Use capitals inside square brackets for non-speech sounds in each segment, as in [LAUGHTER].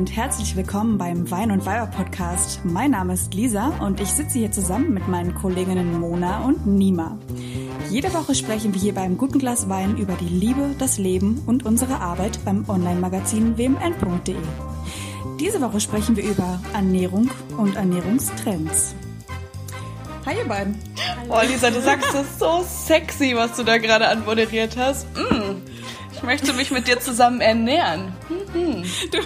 und herzlich willkommen beim Wein und Weiber Podcast. Mein Name ist Lisa und ich sitze hier zusammen mit meinen Kolleginnen Mona und Nima. Jede Woche sprechen wir hier beim guten Glas Wein über die Liebe, das Leben und unsere Arbeit beim Online-Magazin wmn.de. Diese Woche sprechen wir über Ernährung und Ernährungstrends. Hi ihr beiden. Oh Lisa, du sagst das so sexy, was du da gerade anmoderiert hast. Mm. Ich möchte mich mit dir zusammen ernähren. Mhm. Du,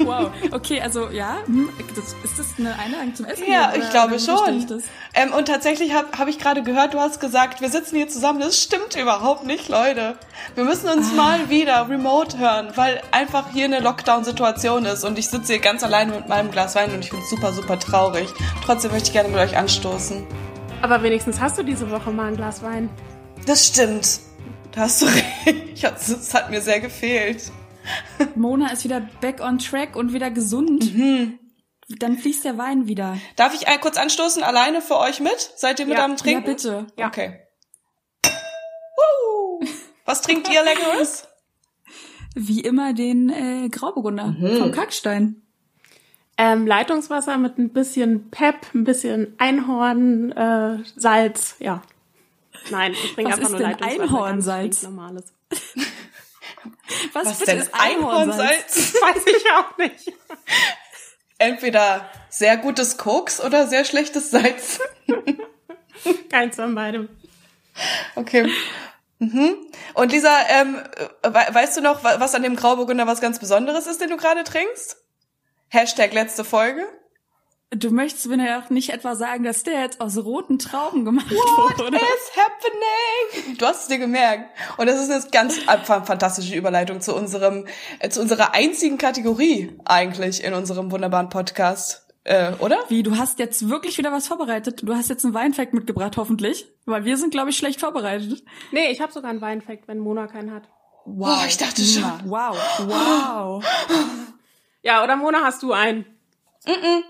[LAUGHS] wow, okay, also ja, hm, das, ist das eine Einladung zum Essen? Ja, ich glaube schon. Ähm, und tatsächlich habe hab ich gerade gehört, du hast gesagt, wir sitzen hier zusammen. Das stimmt überhaupt nicht, Leute. Wir müssen uns ah. mal wieder remote hören, weil einfach hier eine Lockdown-Situation ist und ich sitze hier ganz alleine mit meinem Glas Wein und ich bin super, super traurig. Trotzdem möchte ich gerne mit euch anstoßen. Aber wenigstens hast du diese Woche mal ein Glas Wein. Das stimmt. Da hast du [LAUGHS] recht. Es hat mir sehr gefehlt. Mona ist wieder back on track und wieder gesund. Mhm. Dann fließt der Wein wieder. Darf ich kurz anstoßen, alleine für euch mit? Seid ihr mit ja. am Trinken? Ja, bitte. Ja. Okay. Uh. Was trinkt ihr Leckeres? Wie immer den äh, Grauburgunder mhm. vom Kackstein. Ähm, Leitungswasser mit ein bisschen Pep, ein bisschen Einhorn, äh, Salz, ja. Nein, ich trinke einfach nur Leitungswasser. Einhornsalz? Normales. [LAUGHS] Was, Was denn ist Einhornsalz? [LAUGHS] Weiß ich auch nicht. Entweder sehr gutes Koks oder sehr schlechtes Salz. [LAUGHS] Keins von beidem. Okay. Mhm. Und Lisa, ähm, weißt du noch, was an dem Grauburgunder was ganz Besonderes ist, den du gerade trinkst? Hashtag letzte Folge. Du möchtest mir ja auch nicht etwa sagen, dass der jetzt aus roten Trauben gemacht What wurde. What is happening? Du hast es dir gemerkt. Und das ist eine ganz fantastische Überleitung zu unserem, äh, zu unserer einzigen Kategorie eigentlich in unserem wunderbaren Podcast. Äh, oder? Wie, du hast jetzt wirklich wieder was vorbereitet? Du hast jetzt einen Weinfact mitgebracht, hoffentlich. Weil wir sind, glaube ich, schlecht vorbereitet. Nee, ich habe sogar einen Weinfact, wenn Mona keinen hat. Wow, oh, ich dachte schon. Wow, wow. ja, oder Mona, hast du einen? Mm -mm.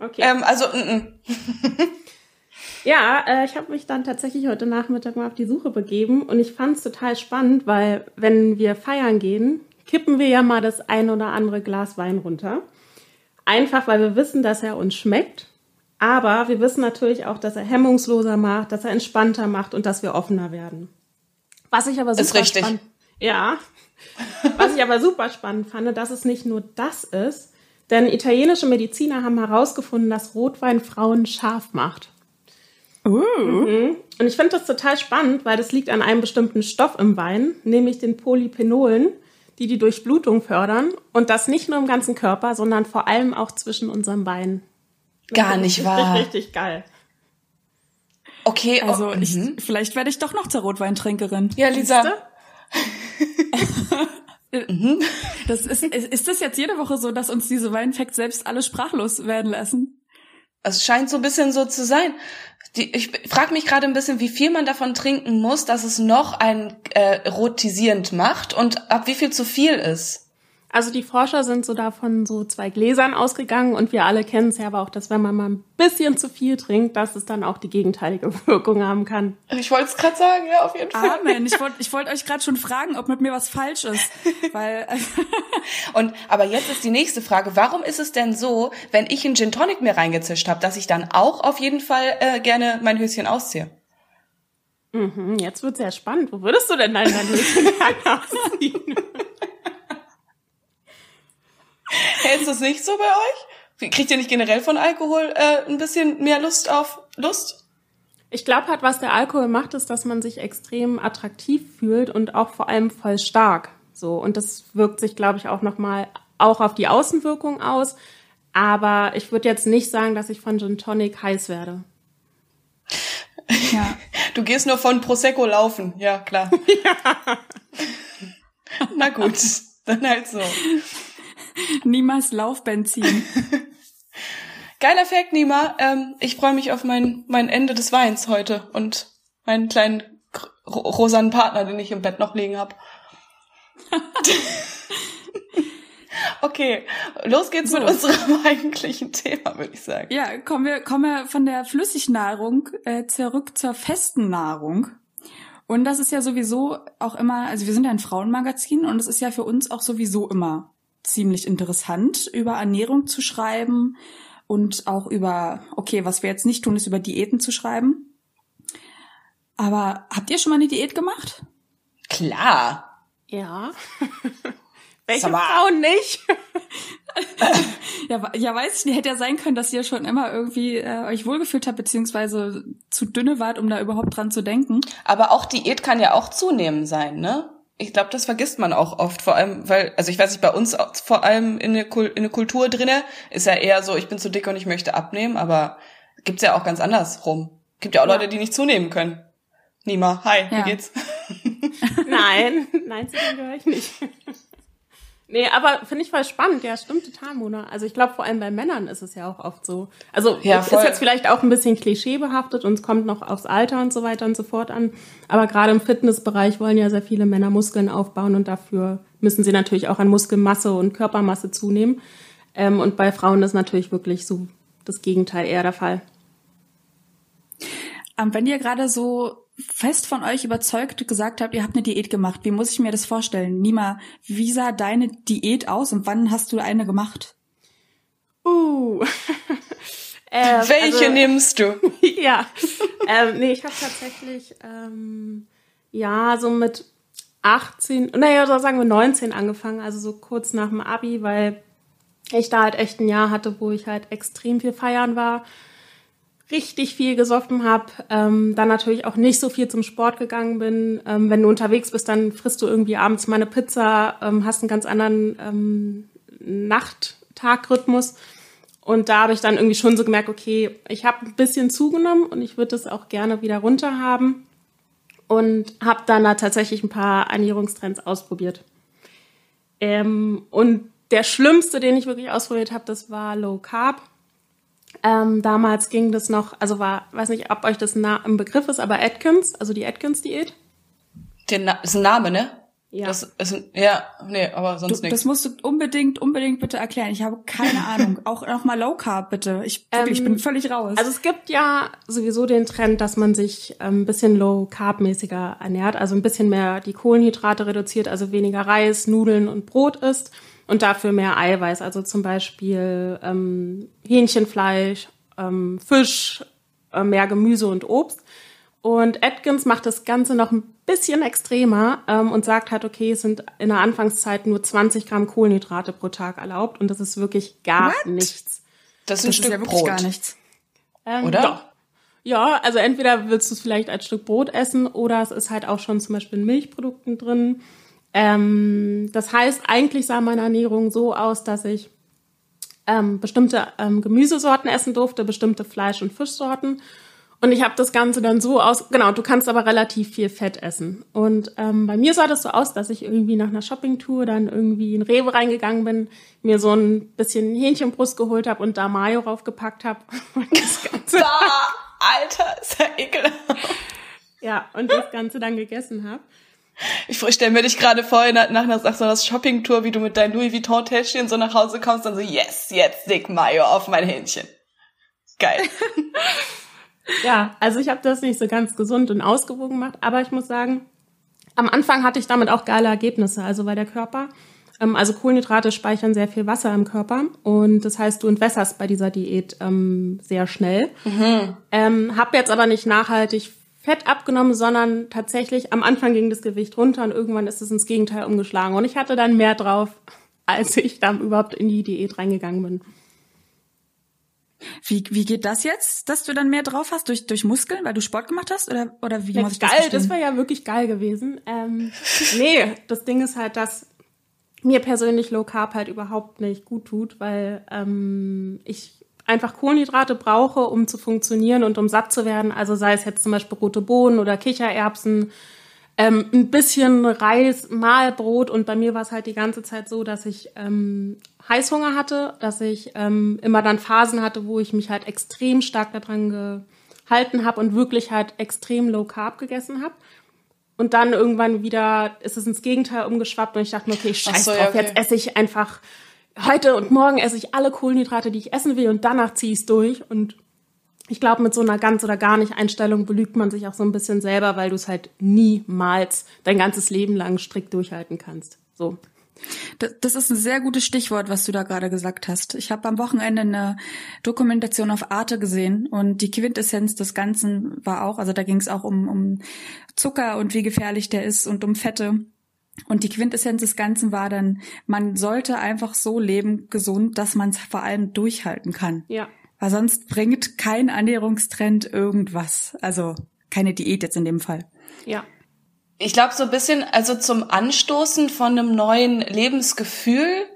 Okay. Ähm, also, n -n. [LAUGHS] ja, äh, ich habe mich dann tatsächlich heute Nachmittag mal auf die Suche begeben und ich fand es total spannend, weil wenn wir feiern gehen, kippen wir ja mal das ein oder andere Glas Wein runter. Einfach, weil wir wissen, dass er uns schmeckt. Aber wir wissen natürlich auch, dass er hemmungsloser macht, dass er entspannter macht und dass wir offener werden. Was ich aber super ist richtig. spannend, ja, was ich aber super spannend fand, dass es nicht nur das ist, denn italienische Mediziner haben herausgefunden, dass Rotwein Frauen scharf macht. Uh. Mhm. Und ich finde das total spannend, weil das liegt an einem bestimmten Stoff im Wein, nämlich den Polyphenolen, die die Durchblutung fördern. Und das nicht nur im ganzen Körper, sondern vor allem auch zwischen unseren Beinen. Gar nicht wahr. Richtig, richtig geil. Okay, also oh, ich, mhm. vielleicht werde ich doch noch zur Rotweintrinkerin. Ja, Lisa. [LAUGHS] Mhm. Das ist, ist das jetzt jede Woche so, dass uns diese Weinfacts selbst alle sprachlos werden lassen? Es scheint so ein bisschen so zu sein. Die, ich frage mich gerade ein bisschen, wie viel man davon trinken muss, dass es noch ein äh, rotisierend macht und ab wie viel zu viel ist. Also die Forscher sind so davon so zwei Gläsern ausgegangen und wir alle kennen es ja aber auch, dass wenn man mal ein bisschen zu viel trinkt, dass es dann auch die gegenteilige [LAUGHS] Wirkung haben kann. Ich wollte es gerade sagen, ja, auf jeden Fall. Amen. Ich wollte ich wollt euch gerade schon fragen, ob mit mir was falsch ist. Weil [LAUGHS] und aber jetzt ist die nächste Frage, warum ist es denn so, wenn ich einen Gin Tonic mir reingezischt habe, dass ich dann auch auf jeden Fall äh, gerne mein Höschen ausziehe? Mhm, jetzt wird sehr spannend. Wo würdest du denn dein Höschen [LAUGHS] ausziehen? Hältst du es nicht so bei euch? Kriegt ihr nicht generell von Alkohol äh, ein bisschen mehr Lust auf Lust? Ich glaube halt, was der Alkohol macht, ist, dass man sich extrem attraktiv fühlt und auch vor allem voll stark. So und das wirkt sich, glaube ich, auch noch mal auch auf die Außenwirkung aus. Aber ich würde jetzt nicht sagen, dass ich von Gin Tonic heiß werde. Ja. [LAUGHS] Du gehst nur von Prosecco laufen, ja klar. ja. [LAUGHS] Na gut, dann halt so. [LAUGHS] Niemals Laufbenzin. [LAUGHS] Geiler Fact, Nima. Ähm, ich freue mich auf mein, mein Ende des Weins heute und meinen kleinen rosanen Partner, den ich im Bett noch liegen habe. [LAUGHS] okay, los geht's so. mit unserem eigentlichen Thema, würde ich sagen. Ja, kommen wir, kommen wir von der Flüssignahrung äh, zurück zur festen Nahrung. Und das ist ja sowieso auch immer, also wir sind ja ein Frauenmagazin und es ist ja für uns auch sowieso immer ziemlich interessant, über Ernährung zu schreiben und auch über, okay, was wir jetzt nicht tun, ist über Diäten zu schreiben. Aber habt ihr schon mal eine Diät gemacht? Klar. Ja. [LAUGHS] Welche Frauen nicht? [LAUGHS] ja, ja, weiß ich nicht. Hätte ja sein können, dass ihr schon immer irgendwie äh, euch wohlgefühlt habt, beziehungsweise zu dünne wart, um da überhaupt dran zu denken. Aber auch Diät kann ja auch zunehmen sein, ne? Ich glaube, das vergisst man auch oft, vor allem, weil, also ich weiß nicht, bei uns vor allem in der, in der Kultur drinne ist ja eher so, ich bin zu dick und ich möchte abnehmen, aber gibt's ja auch ganz andersrum. Gibt ja auch ja. Leute, die nicht zunehmen können. Nima, hi, ja. wie geht's? [LAUGHS] nein, nein, zu dem gehöre ich nicht. Nee, aber finde ich voll spannend. Ja, stimmt total, Mona. Also ich glaube, vor allem bei Männern ist es ja auch oft so. Also ja, ist jetzt vielleicht auch ein bisschen klischeebehaftet und es kommt noch aufs Alter und so weiter und so fort an. Aber gerade im Fitnessbereich wollen ja sehr viele Männer Muskeln aufbauen und dafür müssen sie natürlich auch an Muskelmasse und Körpermasse zunehmen. Ähm, und bei Frauen ist natürlich wirklich so das Gegenteil eher der Fall. Ähm, wenn ihr gerade so fest von euch überzeugt gesagt habt, ihr habt eine Diät gemacht. Wie muss ich mir das vorstellen? Nima, wie sah deine Diät aus und wann hast du eine gemacht? Uh. [LAUGHS] ähm, Welche also, nimmst du? [LAUGHS] ja. ähm, nee, ich habe tatsächlich ähm, ja so mit 18, naja, so sagen wir 19 angefangen, also so kurz nach dem Abi, weil ich da halt echt ein Jahr hatte, wo ich halt extrem viel feiern war richtig viel gesoffen habe, ähm, dann natürlich auch nicht so viel zum Sport gegangen bin. Ähm, wenn du unterwegs bist, dann frisst du irgendwie abends mal eine Pizza, ähm, hast einen ganz anderen ähm, Nacht-Tag-Rhythmus. Und da habe ich dann irgendwie schon so gemerkt, okay, ich habe ein bisschen zugenommen und ich würde es auch gerne wieder runter haben. Und habe dann da tatsächlich ein paar Ernährungstrends ausprobiert. Ähm, und der schlimmste, den ich wirklich ausprobiert habe, das war Low Carb. Ähm, damals ging das noch, also war, weiß nicht, ob euch das im Begriff ist, aber Atkins, also die Atkins-Diät. Der ist ein Name, ne? Ja. Das ist ein, ja, nee, aber sonst nichts. Das musst du unbedingt, unbedingt bitte erklären. Ich habe keine [LAUGHS] Ahnung. Auch noch mal Low Carb bitte. Ich, wirklich, ähm, ich bin völlig raus. Also es gibt ja sowieso den Trend, dass man sich ähm, ein bisschen Low Carb mäßiger ernährt, also ein bisschen mehr die Kohlenhydrate reduziert, also weniger Reis, Nudeln und Brot isst und dafür mehr Eiweiß, also zum Beispiel ähm, Hähnchenfleisch, ähm, Fisch, äh, mehr Gemüse und Obst. Und Atkins macht das Ganze noch ein bisschen extremer ähm, und sagt halt, okay, es sind in der Anfangszeit nur 20 Gramm Kohlenhydrate pro Tag erlaubt und das ist wirklich gar What? nichts. Das ist ein das Stück ist ja wirklich Brot. gar nichts. Ähm, oder? Doch. Ja, also entweder willst du es vielleicht als Stück Brot essen oder es ist halt auch schon zum Beispiel in Milchprodukten drin. Ähm, das heißt, eigentlich sah meine Ernährung so aus, dass ich ähm, bestimmte ähm, Gemüsesorten essen durfte, bestimmte Fleisch- und Fischsorten. Und ich habe das Ganze dann so aus, genau, du kannst aber relativ viel Fett essen. Und ähm, bei mir sah das so aus, dass ich irgendwie nach einer Shoppingtour dann irgendwie in Rewe reingegangen bin, mir so ein bisschen Hähnchenbrust geholt habe und da Mayo raufgepackt habe. [LAUGHS] das Ganze. Da, Alter, ist ja ekelhaft. Ja, und das Ganze dann gegessen habe. Ich stelle mir dich gerade vor, nach, nach, nach so einer Shoppingtour, wie du mit deinem Louis Vuitton-Täschchen so nach Hause kommst, dann so, yes, jetzt dick Mayo auf mein Hähnchen. Geil. [LAUGHS] ja, also ich habe das nicht so ganz gesund und ausgewogen gemacht, aber ich muss sagen, am Anfang hatte ich damit auch geile Ergebnisse, also weil der Körper, ähm, also Kohlenhydrate speichern sehr viel Wasser im Körper und das heißt, du entwässerst bei dieser Diät ähm, sehr schnell. Mhm. Ähm, hab jetzt aber nicht nachhaltig Fett abgenommen, sondern tatsächlich am Anfang ging das Gewicht runter und irgendwann ist es ins Gegenteil umgeschlagen. Und ich hatte dann mehr drauf, [LAUGHS] als ich dann überhaupt in die Diät reingegangen bin. Wie, wie geht das jetzt, dass du dann mehr drauf hast? Durch, durch Muskeln, weil du Sport gemacht hast? Oder, oder wie ja, muss ich geil, das Das war ja wirklich geil gewesen. Ähm, nee, das Ding ist halt, dass mir persönlich Low Carb halt überhaupt nicht gut tut, weil ähm, ich einfach Kohlenhydrate brauche, um zu funktionieren und um satt zu werden. Also sei es jetzt zum Beispiel rote Bohnen oder Kichererbsen, ähm, ein bisschen Reis, Mahlbrot. Und bei mir war es halt die ganze Zeit so, dass ich ähm, Heißhunger hatte, dass ich ähm, immer dann Phasen hatte, wo ich mich halt extrem stark daran gehalten habe und wirklich halt extrem low carb gegessen habe. Und dann irgendwann wieder ist es ins Gegenteil umgeschwappt und ich dachte mir, okay, scheiß so, drauf, okay. jetzt esse ich einfach heute und morgen esse ich alle Kohlenhydrate, die ich essen will und danach ziehe ich es durch. Und ich glaube, mit so einer ganz oder gar nicht Einstellung belügt man sich auch so ein bisschen selber, weil du es halt niemals dein ganzes Leben lang strikt durchhalten kannst. So. Das ist ein sehr gutes Stichwort, was du da gerade gesagt hast. Ich habe am Wochenende eine Dokumentation auf Arte gesehen und die Quintessenz des Ganzen war auch, also da ging es auch um, um Zucker und wie gefährlich der ist und um Fette. Und die Quintessenz des Ganzen war dann, man sollte einfach so leben, gesund, dass man es vor allem durchhalten kann. Ja. Weil sonst bringt kein Ernährungstrend irgendwas. Also keine Diät jetzt in dem Fall. Ja. Ich glaube so ein bisschen, also zum Anstoßen von einem neuen Lebensgefühl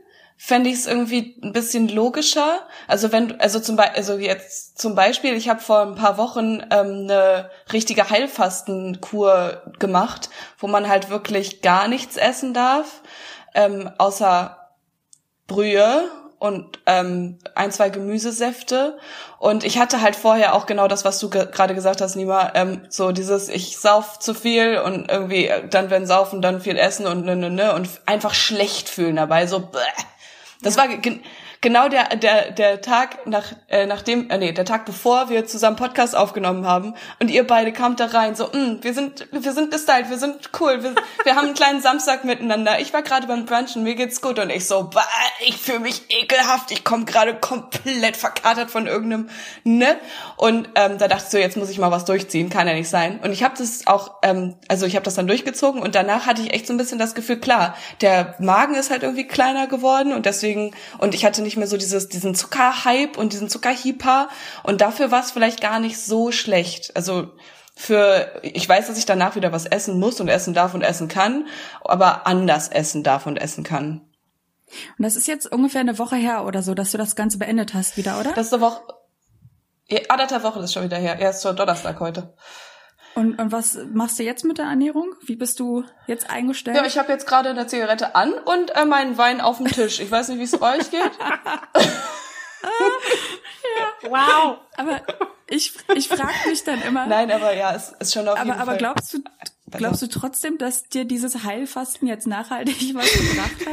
fände ich es irgendwie ein bisschen logischer. Also wenn, also zum Beispiel, also jetzt zum Beispiel, ich habe vor ein paar Wochen ähm, eine richtige Heilfastenkur gemacht, wo man halt wirklich gar nichts essen darf, ähm, außer Brühe und ähm, ein, zwei Gemüsesäfte. Und ich hatte halt vorher auch genau das, was du ge gerade gesagt hast, Nima, ähm, so dieses, ich sauf zu viel und irgendwie äh, dann wenn saufen, dann viel essen und ne, ne, ne und einfach schlecht fühlen dabei, so bäh. Das ja. war genau der der der Tag nach äh, nachdem äh, nee der Tag bevor wir zusammen Podcast aufgenommen haben und ihr beide kamt da rein so mm, wir sind wir sind gestylt wir sind cool wir, wir haben einen kleinen Samstag miteinander. Ich war gerade beim Brunchen mir geht's gut. Und ich so bah, ich fühle mich ekelhaft ich komme gerade komplett verkatert von irgendeinem ne? Und ähm, da dachte ich so jetzt muss ich mal was durchziehen kann ja nicht sein. Und ich habe das auch ähm, also ich habe das dann durchgezogen und danach hatte ich echt so ein bisschen das Gefühl klar der Magen ist halt irgendwie kleiner geworden und deswegen und ich hatte nicht nicht mehr so dieses, diesen Zuckerhype und diesen Zuckerhyper. Und dafür war es vielleicht gar nicht so schlecht. Also für, ich weiß, dass ich danach wieder was essen muss und essen darf und essen kann, aber anders essen darf und essen kann. Und das ist jetzt ungefähr eine Woche her oder so, dass du das Ganze beendet hast wieder, oder? Das ist eine Woche, ja, anderthalb Woche ist schon wieder her. Erst zur Donnerstag heute. Und, und was machst du jetzt mit der Ernährung? Wie bist du jetzt eingestellt? Ja, ich habe jetzt gerade eine Zigarette an und äh, meinen Wein auf dem Tisch. Ich weiß nicht, wie es euch geht. [LAUGHS] ja. Wow. Aber ich, ich frage mich dann immer. Nein, aber ja, es ist schon auf aber, jeden aber Fall. glaubst du, glaubst du trotzdem, dass dir dieses Heilfasten jetzt nachhaltig was gebracht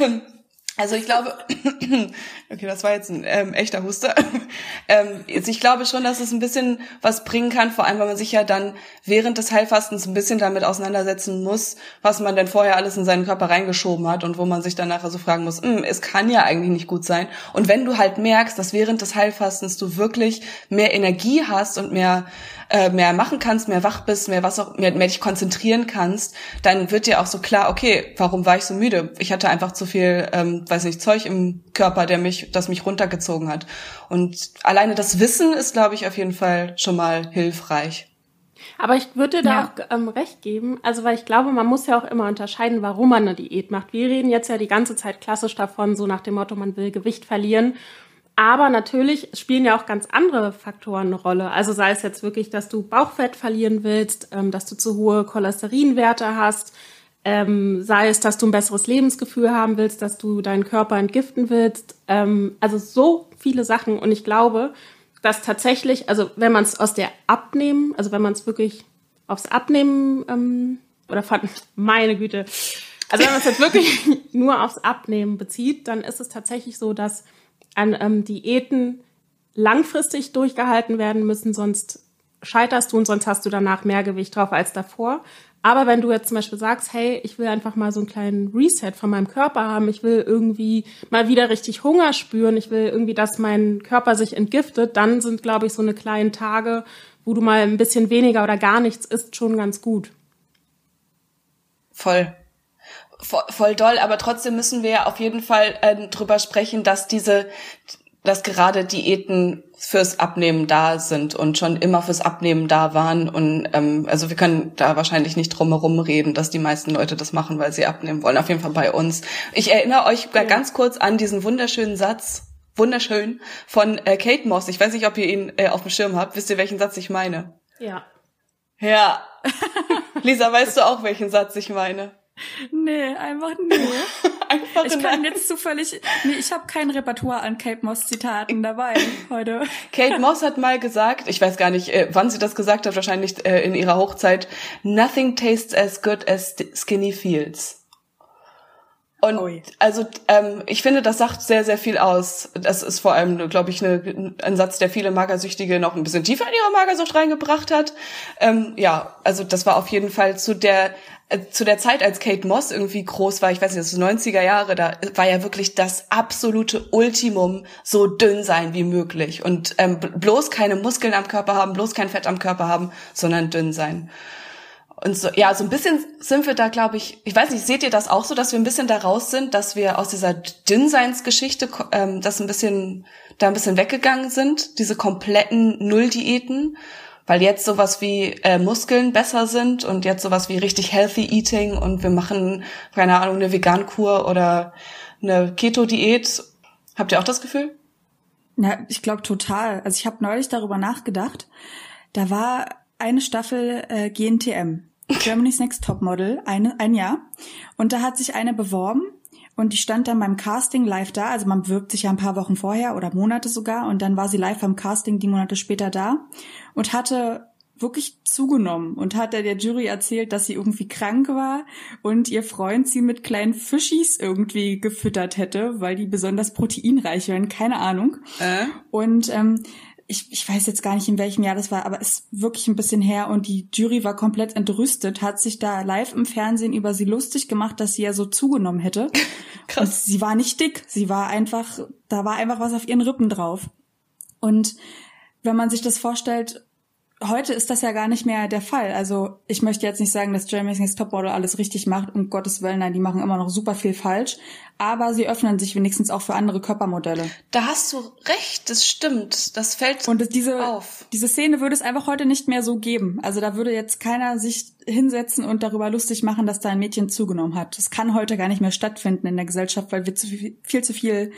hat? [LAUGHS] [LAUGHS] Also ich glaube, [CLEARS THROAT] okay, das war jetzt ein ähm, echter Huster. [LAUGHS] ähm, jetzt, ich glaube schon, dass es ein bisschen was bringen kann, vor allem, weil man sich ja dann während des Heilfastens ein bisschen damit auseinandersetzen muss, was man denn vorher alles in seinen Körper reingeschoben hat und wo man sich dann nachher so fragen muss, hm, es kann ja eigentlich nicht gut sein. Und wenn du halt merkst, dass während des Heilfastens du wirklich mehr Energie hast und mehr äh, mehr machen kannst, mehr wach bist, mehr was auch, mehr, mehr dich konzentrieren kannst, dann wird dir auch so klar, okay, warum war ich so müde? Ich hatte einfach zu viel, ähm, weiß nicht, Zeug im Körper, der mich, das mich runtergezogen hat. Und alleine das Wissen ist, glaube ich, auf jeden Fall schon mal hilfreich. Aber ich würde da ja. auch ähm, recht geben, also weil ich glaube, man muss ja auch immer unterscheiden, warum man eine Diät macht. Wir reden jetzt ja die ganze Zeit klassisch davon, so nach dem Motto, man will Gewicht verlieren aber natürlich spielen ja auch ganz andere Faktoren eine Rolle. Also sei es jetzt wirklich, dass du Bauchfett verlieren willst, ähm, dass du zu hohe Cholesterinwerte hast, ähm, sei es, dass du ein besseres Lebensgefühl haben willst, dass du deinen Körper entgiften willst. Ähm, also so viele Sachen. Und ich glaube, dass tatsächlich, also wenn man es aus der Abnehmen, also wenn man es wirklich aufs Abnehmen oder fand, [LAUGHS] meine Güte, also wenn man es jetzt wirklich [LAUGHS] nur aufs Abnehmen bezieht, dann ist es tatsächlich so, dass an ähm, Diäten langfristig durchgehalten werden müssen, sonst scheiterst du und sonst hast du danach mehr Gewicht drauf als davor. Aber wenn du jetzt zum Beispiel sagst, hey, ich will einfach mal so einen kleinen Reset von meinem Körper haben, ich will irgendwie mal wieder richtig Hunger spüren, ich will irgendwie, dass mein Körper sich entgiftet, dann sind, glaube ich, so eine kleinen Tage, wo du mal ein bisschen weniger oder gar nichts isst, schon ganz gut. Voll voll, voll doll, aber trotzdem müssen wir ja auf jeden Fall äh, drüber sprechen, dass diese, dass gerade Diäten fürs Abnehmen da sind und schon immer fürs Abnehmen da waren. Und ähm, also wir können da wahrscheinlich nicht drum herum reden, dass die meisten Leute das machen, weil sie abnehmen wollen. Auf jeden Fall bei uns. Ich erinnere euch ja. ganz kurz an diesen wunderschönen Satz, wunderschön, von äh, Kate Moss. Ich weiß nicht, ob ihr ihn äh, auf dem Schirm habt. Wisst ihr, welchen Satz ich meine? Ja. Ja. [LAUGHS] Lisa, weißt du auch, welchen Satz ich meine? Nee, einfach nee. [LAUGHS] einfach ich kann jetzt zufällig, nee, ich habe kein Repertoire an Kate Moss Zitaten dabei heute. [LAUGHS] Kate Moss hat mal gesagt, ich weiß gar nicht, äh, wann sie das gesagt hat, wahrscheinlich äh, in ihrer Hochzeit, nothing tastes as good as skinny feels. Und Ui. also ähm, ich finde, das sagt sehr, sehr viel aus. Das ist vor allem, glaube ich, ne, ein Satz, der viele Magersüchtige noch ein bisschen tiefer in ihre Magersucht reingebracht hat. Ähm, ja, also das war auf jeden Fall zu der zu der Zeit, als Kate Moss irgendwie groß war, ich weiß nicht, das ist 90er Jahre, da war ja wirklich das absolute Ultimum, so dünn sein wie möglich und ähm, bloß keine Muskeln am Körper haben, bloß kein Fett am Körper haben, sondern dünn sein. Und so, ja, so ein bisschen sind wir da, glaube ich, ich weiß nicht, seht ihr das auch so, dass wir ein bisschen da raus sind, dass wir aus dieser Dünnseinsgeschichte ähm, das ein bisschen, da ein bisschen weggegangen sind, diese kompletten Nulldiäten, weil jetzt sowas wie äh, Muskeln besser sind und jetzt sowas wie richtig healthy eating und wir machen, keine Ahnung, eine Vegankur oder eine Keto-Diät. Habt ihr auch das Gefühl? Ja, ich glaube total. Also ich habe neulich darüber nachgedacht. Da war eine Staffel äh, GNTM, [LAUGHS] Germany's Next Topmodel, eine, ein Jahr. Und da hat sich eine beworben und die stand dann beim Casting live da. Also man bewirbt sich ja ein paar Wochen vorher oder Monate sogar. Und dann war sie live beim Casting die Monate später da und hatte wirklich zugenommen und hat der Jury erzählt, dass sie irgendwie krank war und ihr Freund sie mit kleinen Fischis irgendwie gefüttert hätte, weil die besonders proteinreich wären, keine Ahnung. Äh? Und ähm, ich, ich weiß jetzt gar nicht, in welchem Jahr das war, aber es ist wirklich ein bisschen her und die Jury war komplett entrüstet, hat sich da live im Fernsehen über sie lustig gemacht, dass sie ja so zugenommen hätte. [LAUGHS] Krass. Und sie war nicht dick, sie war einfach, da war einfach was auf ihren Rippen drauf. Und wenn man sich das vorstellt, heute ist das ja gar nicht mehr der Fall. Also ich möchte jetzt nicht sagen, dass Jeremy's Topmodel alles richtig macht, um Gottes Willen, nein, die machen immer noch super viel falsch. Aber sie öffnen sich wenigstens auch für andere Körpermodelle. Da hast du recht, das stimmt. Das fällt Und diese, auf. Diese Szene würde es einfach heute nicht mehr so geben. Also da würde jetzt keiner sich hinsetzen und darüber lustig machen, dass da ein Mädchen zugenommen hat. Das kann heute gar nicht mehr stattfinden in der Gesellschaft, weil wir zu viel, viel zu viel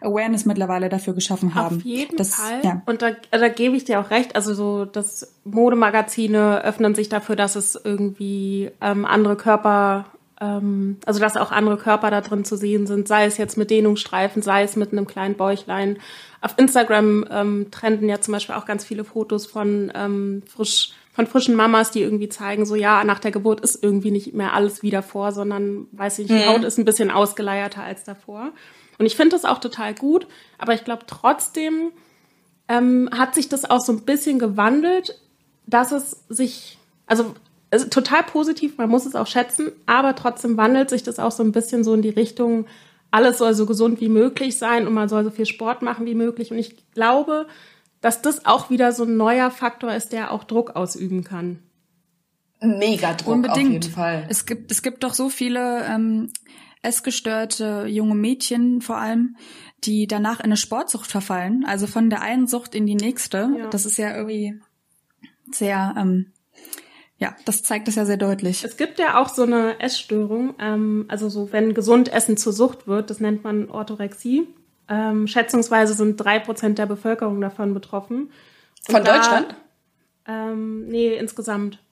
Awareness mittlerweile dafür geschaffen haben. Auf jeden das, Fall. Ja. Und da, da gebe ich dir auch recht. Also so, dass Modemagazine öffnen sich dafür, dass es irgendwie ähm, andere Körper ähm, also dass auch andere Körper da drin zu sehen sind, sei es jetzt mit Dehnungsstreifen, sei es mit einem kleinen Bäuchlein. Auf Instagram ähm, trenden ja zum Beispiel auch ganz viele Fotos von ähm, frisch von frischen Mamas, die irgendwie zeigen, so ja, nach der Geburt ist irgendwie nicht mehr alles wieder vor, sondern weiß ich, die mhm. Haut ist ein bisschen ausgeleierter als davor. Und ich finde das auch total gut, aber ich glaube trotzdem ähm, hat sich das auch so ein bisschen gewandelt, dass es sich, also es total positiv, man muss es auch schätzen, aber trotzdem wandelt sich das auch so ein bisschen so in die Richtung, alles soll so gesund wie möglich sein und man soll so viel Sport machen wie möglich. Und ich glaube, dass das auch wieder so ein neuer Faktor ist, der auch Druck ausüben kann. Mega Druck Unbedingt. auf jeden Fall. Es gibt, es gibt doch so viele ähm, essgestörte junge Mädchen vor allem, die danach in eine Sportsucht verfallen. Also von der einen Sucht in die nächste. Ja. Das ist ja irgendwie sehr, ähm, ja, das zeigt es ja sehr deutlich. Es gibt ja auch so eine Essstörung, ähm, also so wenn gesund Essen zur Sucht wird, das nennt man Orthorexie. Ähm, schätzungsweise sind drei Prozent der Bevölkerung davon betroffen. Und Von da, Deutschland? Ähm, nee, insgesamt.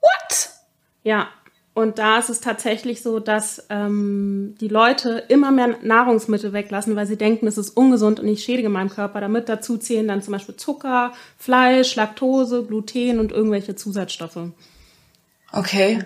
What? Ja. Und da ist es tatsächlich so, dass ähm, die Leute immer mehr Nahrungsmittel weglassen, weil sie denken, es ist ungesund und ich schädige meinem Körper. Damit dazu zählen dann zum Beispiel Zucker, Fleisch, Laktose, Gluten und irgendwelche Zusatzstoffe. Okay,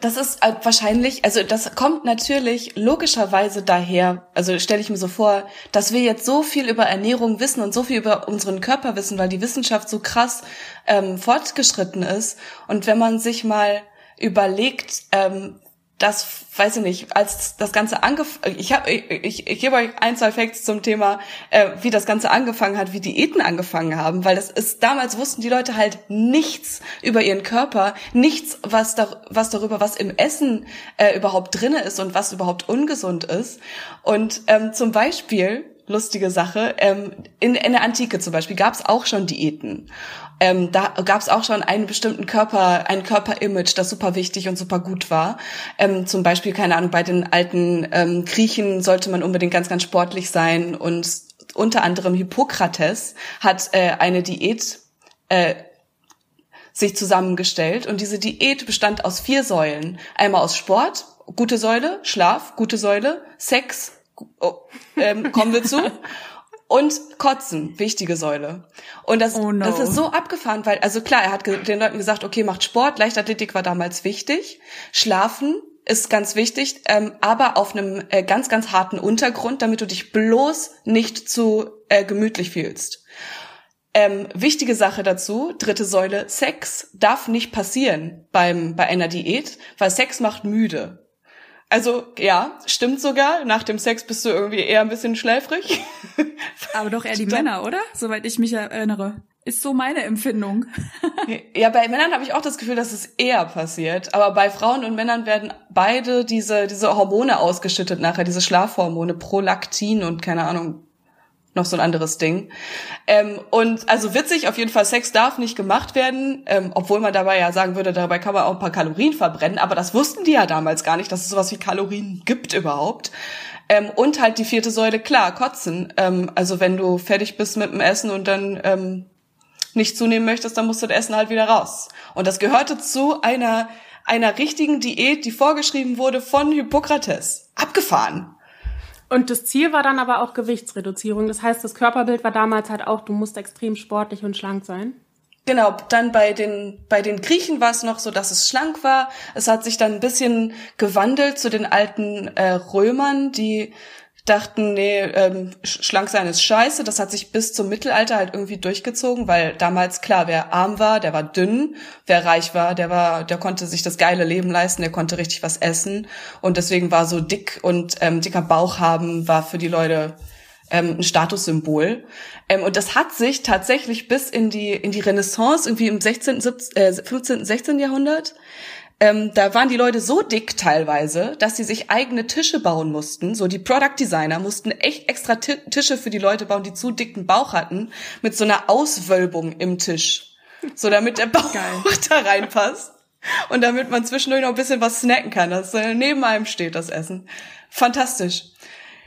das ist äh, wahrscheinlich, also das kommt natürlich logischerweise daher, also stelle ich mir so vor, dass wir jetzt so viel über Ernährung wissen und so viel über unseren Körper wissen, weil die Wissenschaft so krass ähm, fortgeschritten ist. Und wenn man sich mal überlegt, ähm, das weiß ich nicht, als das Ganze angefangen, ich habe, ich, ich, ich gebe euch ein, zwei Facts zum Thema, äh, wie das Ganze angefangen hat, wie Diäten angefangen haben, weil das ist, damals wussten die Leute halt nichts über ihren Körper, nichts, was, da, was darüber, was im Essen äh, überhaupt drinne ist und was überhaupt ungesund ist. Und ähm, zum Beispiel, lustige Sache, ähm, in, in der Antike zum Beispiel gab es auch schon Diäten ähm, da gab es auch schon einen bestimmten Körper, ein Körperimage, das super wichtig und super gut war. Ähm, zum Beispiel, keine Ahnung, bei den alten ähm, Griechen sollte man unbedingt ganz, ganz sportlich sein und unter anderem Hippokrates hat äh, eine Diät äh, sich zusammengestellt und diese Diät bestand aus vier Säulen. Einmal aus Sport, gute Säule, Schlaf, gute Säule, Sex, oh, ähm, kommen wir zu. [LAUGHS] Und Kotzen, wichtige Säule. Und das, oh no. das ist so abgefahren, weil, also klar, er hat den Leuten gesagt, okay, macht Sport, Leichtathletik war damals wichtig. Schlafen ist ganz wichtig, ähm, aber auf einem äh, ganz, ganz harten Untergrund, damit du dich bloß nicht zu äh, gemütlich fühlst. Ähm, wichtige Sache dazu, dritte Säule, Sex darf nicht passieren beim, bei einer Diät, weil Sex macht müde. Also ja, stimmt sogar. Nach dem Sex bist du irgendwie eher ein bisschen schläfrig. [LAUGHS] Aber doch eher die [LAUGHS] Männer, oder? Soweit ich mich erinnere. Ist so meine Empfindung. [LAUGHS] ja, bei Männern habe ich auch das Gefühl, dass es eher passiert. Aber bei Frauen und Männern werden beide diese, diese Hormone ausgeschüttet nachher, diese Schlafhormone, Prolaktin und keine Ahnung, noch so ein anderes Ding. Ähm, und also witzig, auf jeden Fall, Sex darf nicht gemacht werden, ähm, obwohl man dabei ja sagen würde, dabei kann man auch ein paar Kalorien verbrennen, aber das wussten die ja damals gar nicht, dass es sowas wie Kalorien gibt überhaupt. Ähm, und halt die vierte Säule, klar, kotzen. Ähm, also wenn du fertig bist mit dem Essen und dann ähm, nicht zunehmen möchtest, dann musst du das Essen halt wieder raus. Und das gehörte zu einer, einer richtigen Diät, die vorgeschrieben wurde von Hippokrates. Abgefahren. Und das Ziel war dann aber auch Gewichtsreduzierung. Das heißt, das Körperbild war damals halt auch, du musst extrem sportlich und schlank sein. Genau, dann bei den, bei den Griechen war es noch so, dass es schlank war. Es hat sich dann ein bisschen gewandelt zu den alten äh, Römern, die dachten, nee, ähm, schlank sein ist scheiße. Das hat sich bis zum Mittelalter halt irgendwie durchgezogen, weil damals klar, wer arm war, der war dünn, wer reich war, der war, der konnte sich das geile Leben leisten, der konnte richtig was essen und deswegen war so dick und ähm, dicker Bauch haben war für die Leute ähm, ein Statussymbol. Ähm, und das hat sich tatsächlich bis in die in die Renaissance irgendwie im 16., 17, äh, 15., 16. Jahrhundert ähm, da waren die Leute so dick teilweise, dass sie sich eigene Tische bauen mussten. So die Product Designer mussten echt extra Tische für die Leute bauen, die zu dicken Bauch hatten, mit so einer Auswölbung im Tisch. So damit der Bauch Geil. [LAUGHS] da reinpasst. Und damit man zwischendurch noch ein bisschen was snacken kann, dass äh, neben einem steht das Essen. Fantastisch.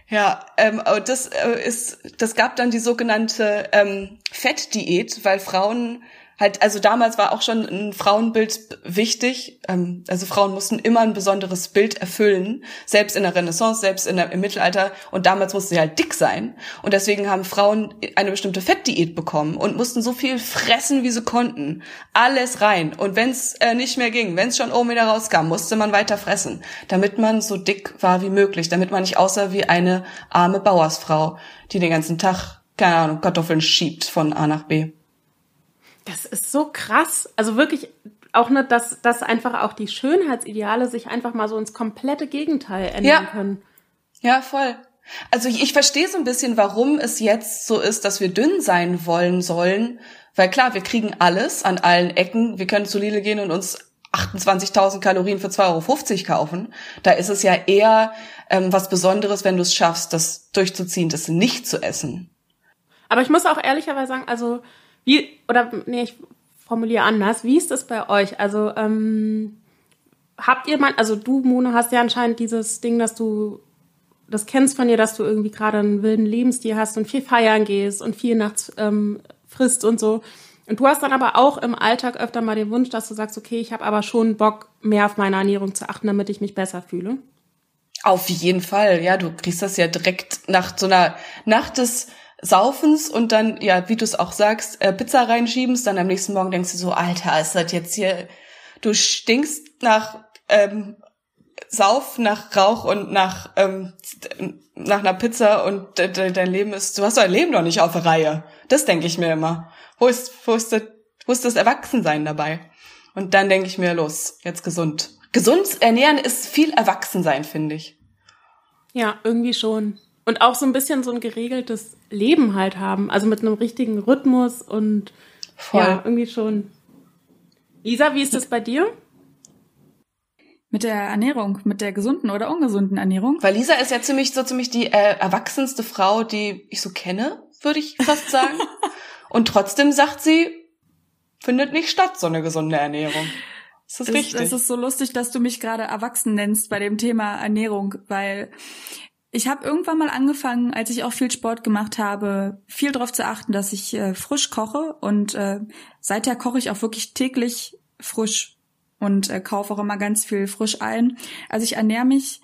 Ja, ähm, das äh, ist, das gab dann die sogenannte ähm, Fettdiät, weil Frauen halt, also damals war auch schon ein Frauenbild wichtig. Ähm, also Frauen mussten immer ein besonderes Bild erfüllen, selbst in der Renaissance, selbst in der, im Mittelalter. Und damals mussten sie halt dick sein. Und deswegen haben Frauen eine bestimmte Fettdiät bekommen und mussten so viel fressen, wie sie konnten. Alles rein. Und wenn es äh, nicht mehr ging, wenn es schon oben wieder rauskam, musste man weiter fressen, damit man so dick war wie möglich, damit man nicht aussah wie eine arme Bauersfrau, die den ganzen Tag, keine Ahnung, Kartoffeln schiebt von A nach B. Das ist so krass. Also wirklich auch nicht, dass, dass einfach auch die Schönheitsideale sich einfach mal so ins komplette Gegenteil ändern ja. können. Ja, voll. Also ich, ich verstehe so ein bisschen, warum es jetzt so ist, dass wir dünn sein wollen sollen. Weil klar, wir kriegen alles an allen Ecken. Wir können zu Lidl gehen und uns 28.000 Kalorien für 2,50 Euro kaufen. Da ist es ja eher ähm, was Besonderes, wenn du es schaffst, das durchzuziehen, das nicht zu essen. Aber ich muss auch ehrlicherweise sagen, also wie, oder nee, ich formuliere anders. Wie ist das bei euch? Also, ähm, habt ihr mal, also du, Mona, hast ja anscheinend dieses Ding, dass du das kennst von dir, dass du irgendwie gerade einen wilden Lebensstil hast und viel feiern gehst und viel nachts ähm, frisst und so. Und du hast dann aber auch im Alltag öfter mal den Wunsch, dass du sagst, okay, ich habe aber schon Bock, mehr auf meine Ernährung zu achten, damit ich mich besser fühle. Auf jeden Fall, ja, du kriegst das ja direkt nach so einer Nacht des Saufens und dann, ja, wie du es auch sagst, äh, Pizza reinschiebst, dann am nächsten Morgen denkst du so, Alter, ist das jetzt hier, du stinkst nach ähm, Sauf, nach Rauch und nach, ähm, nach einer Pizza und de, de, dein Leben ist, du hast dein Leben doch nicht auf der Reihe. Das denke ich mir immer. Wo ist, wo ist das, wo ist das Erwachsensein dabei? Und dann denke ich mir, los, jetzt gesund. Gesund ernähren ist viel Erwachsensein, finde ich. Ja, irgendwie schon. Und auch so ein bisschen so ein geregeltes Leben halt haben. Also mit einem richtigen Rhythmus und Voll. ja, irgendwie schon. Lisa, wie ist das bei dir? Mit der Ernährung, mit der gesunden oder ungesunden Ernährung? Weil Lisa ist ja ziemlich so ziemlich die äh, erwachsenste Frau, die ich so kenne, würde ich fast sagen. [LAUGHS] und trotzdem sagt sie, findet nicht statt, so eine gesunde Ernährung. Ist das, das richtig? Das ist so lustig, dass du mich gerade erwachsen nennst bei dem Thema Ernährung, weil ich habe irgendwann mal angefangen, als ich auch viel Sport gemacht habe, viel darauf zu achten, dass ich äh, frisch koche und äh, seither koche ich auch wirklich täglich frisch und äh, kaufe auch immer ganz viel frisch ein. Also ich ernähre mich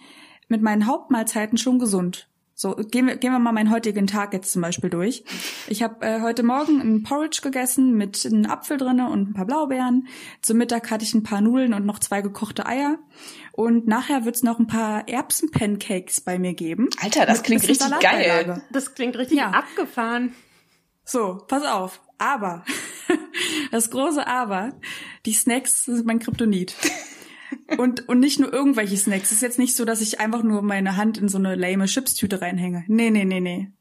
mit meinen Hauptmahlzeiten schon gesund. So, gehen wir, gehen wir mal meinen heutigen Tag jetzt zum Beispiel durch. Ich habe äh, heute Morgen ein Porridge gegessen mit einem Apfel drinne und ein paar Blaubeeren. Zum Mittag hatte ich ein paar Nudeln und noch zwei gekochte Eier. Und nachher wird's noch ein paar Erbsen-Pancakes bei mir geben. Alter, das klingt richtig geil. Das klingt richtig ja. abgefahren. So, pass auf. Aber, [LAUGHS] das große Aber, die Snacks sind mein Kryptonit. Und, und nicht nur irgendwelche Snacks. Es ist jetzt nicht so, dass ich einfach nur meine Hand in so eine lame Chipstüte reinhänge. Nee, nee, nee, nee.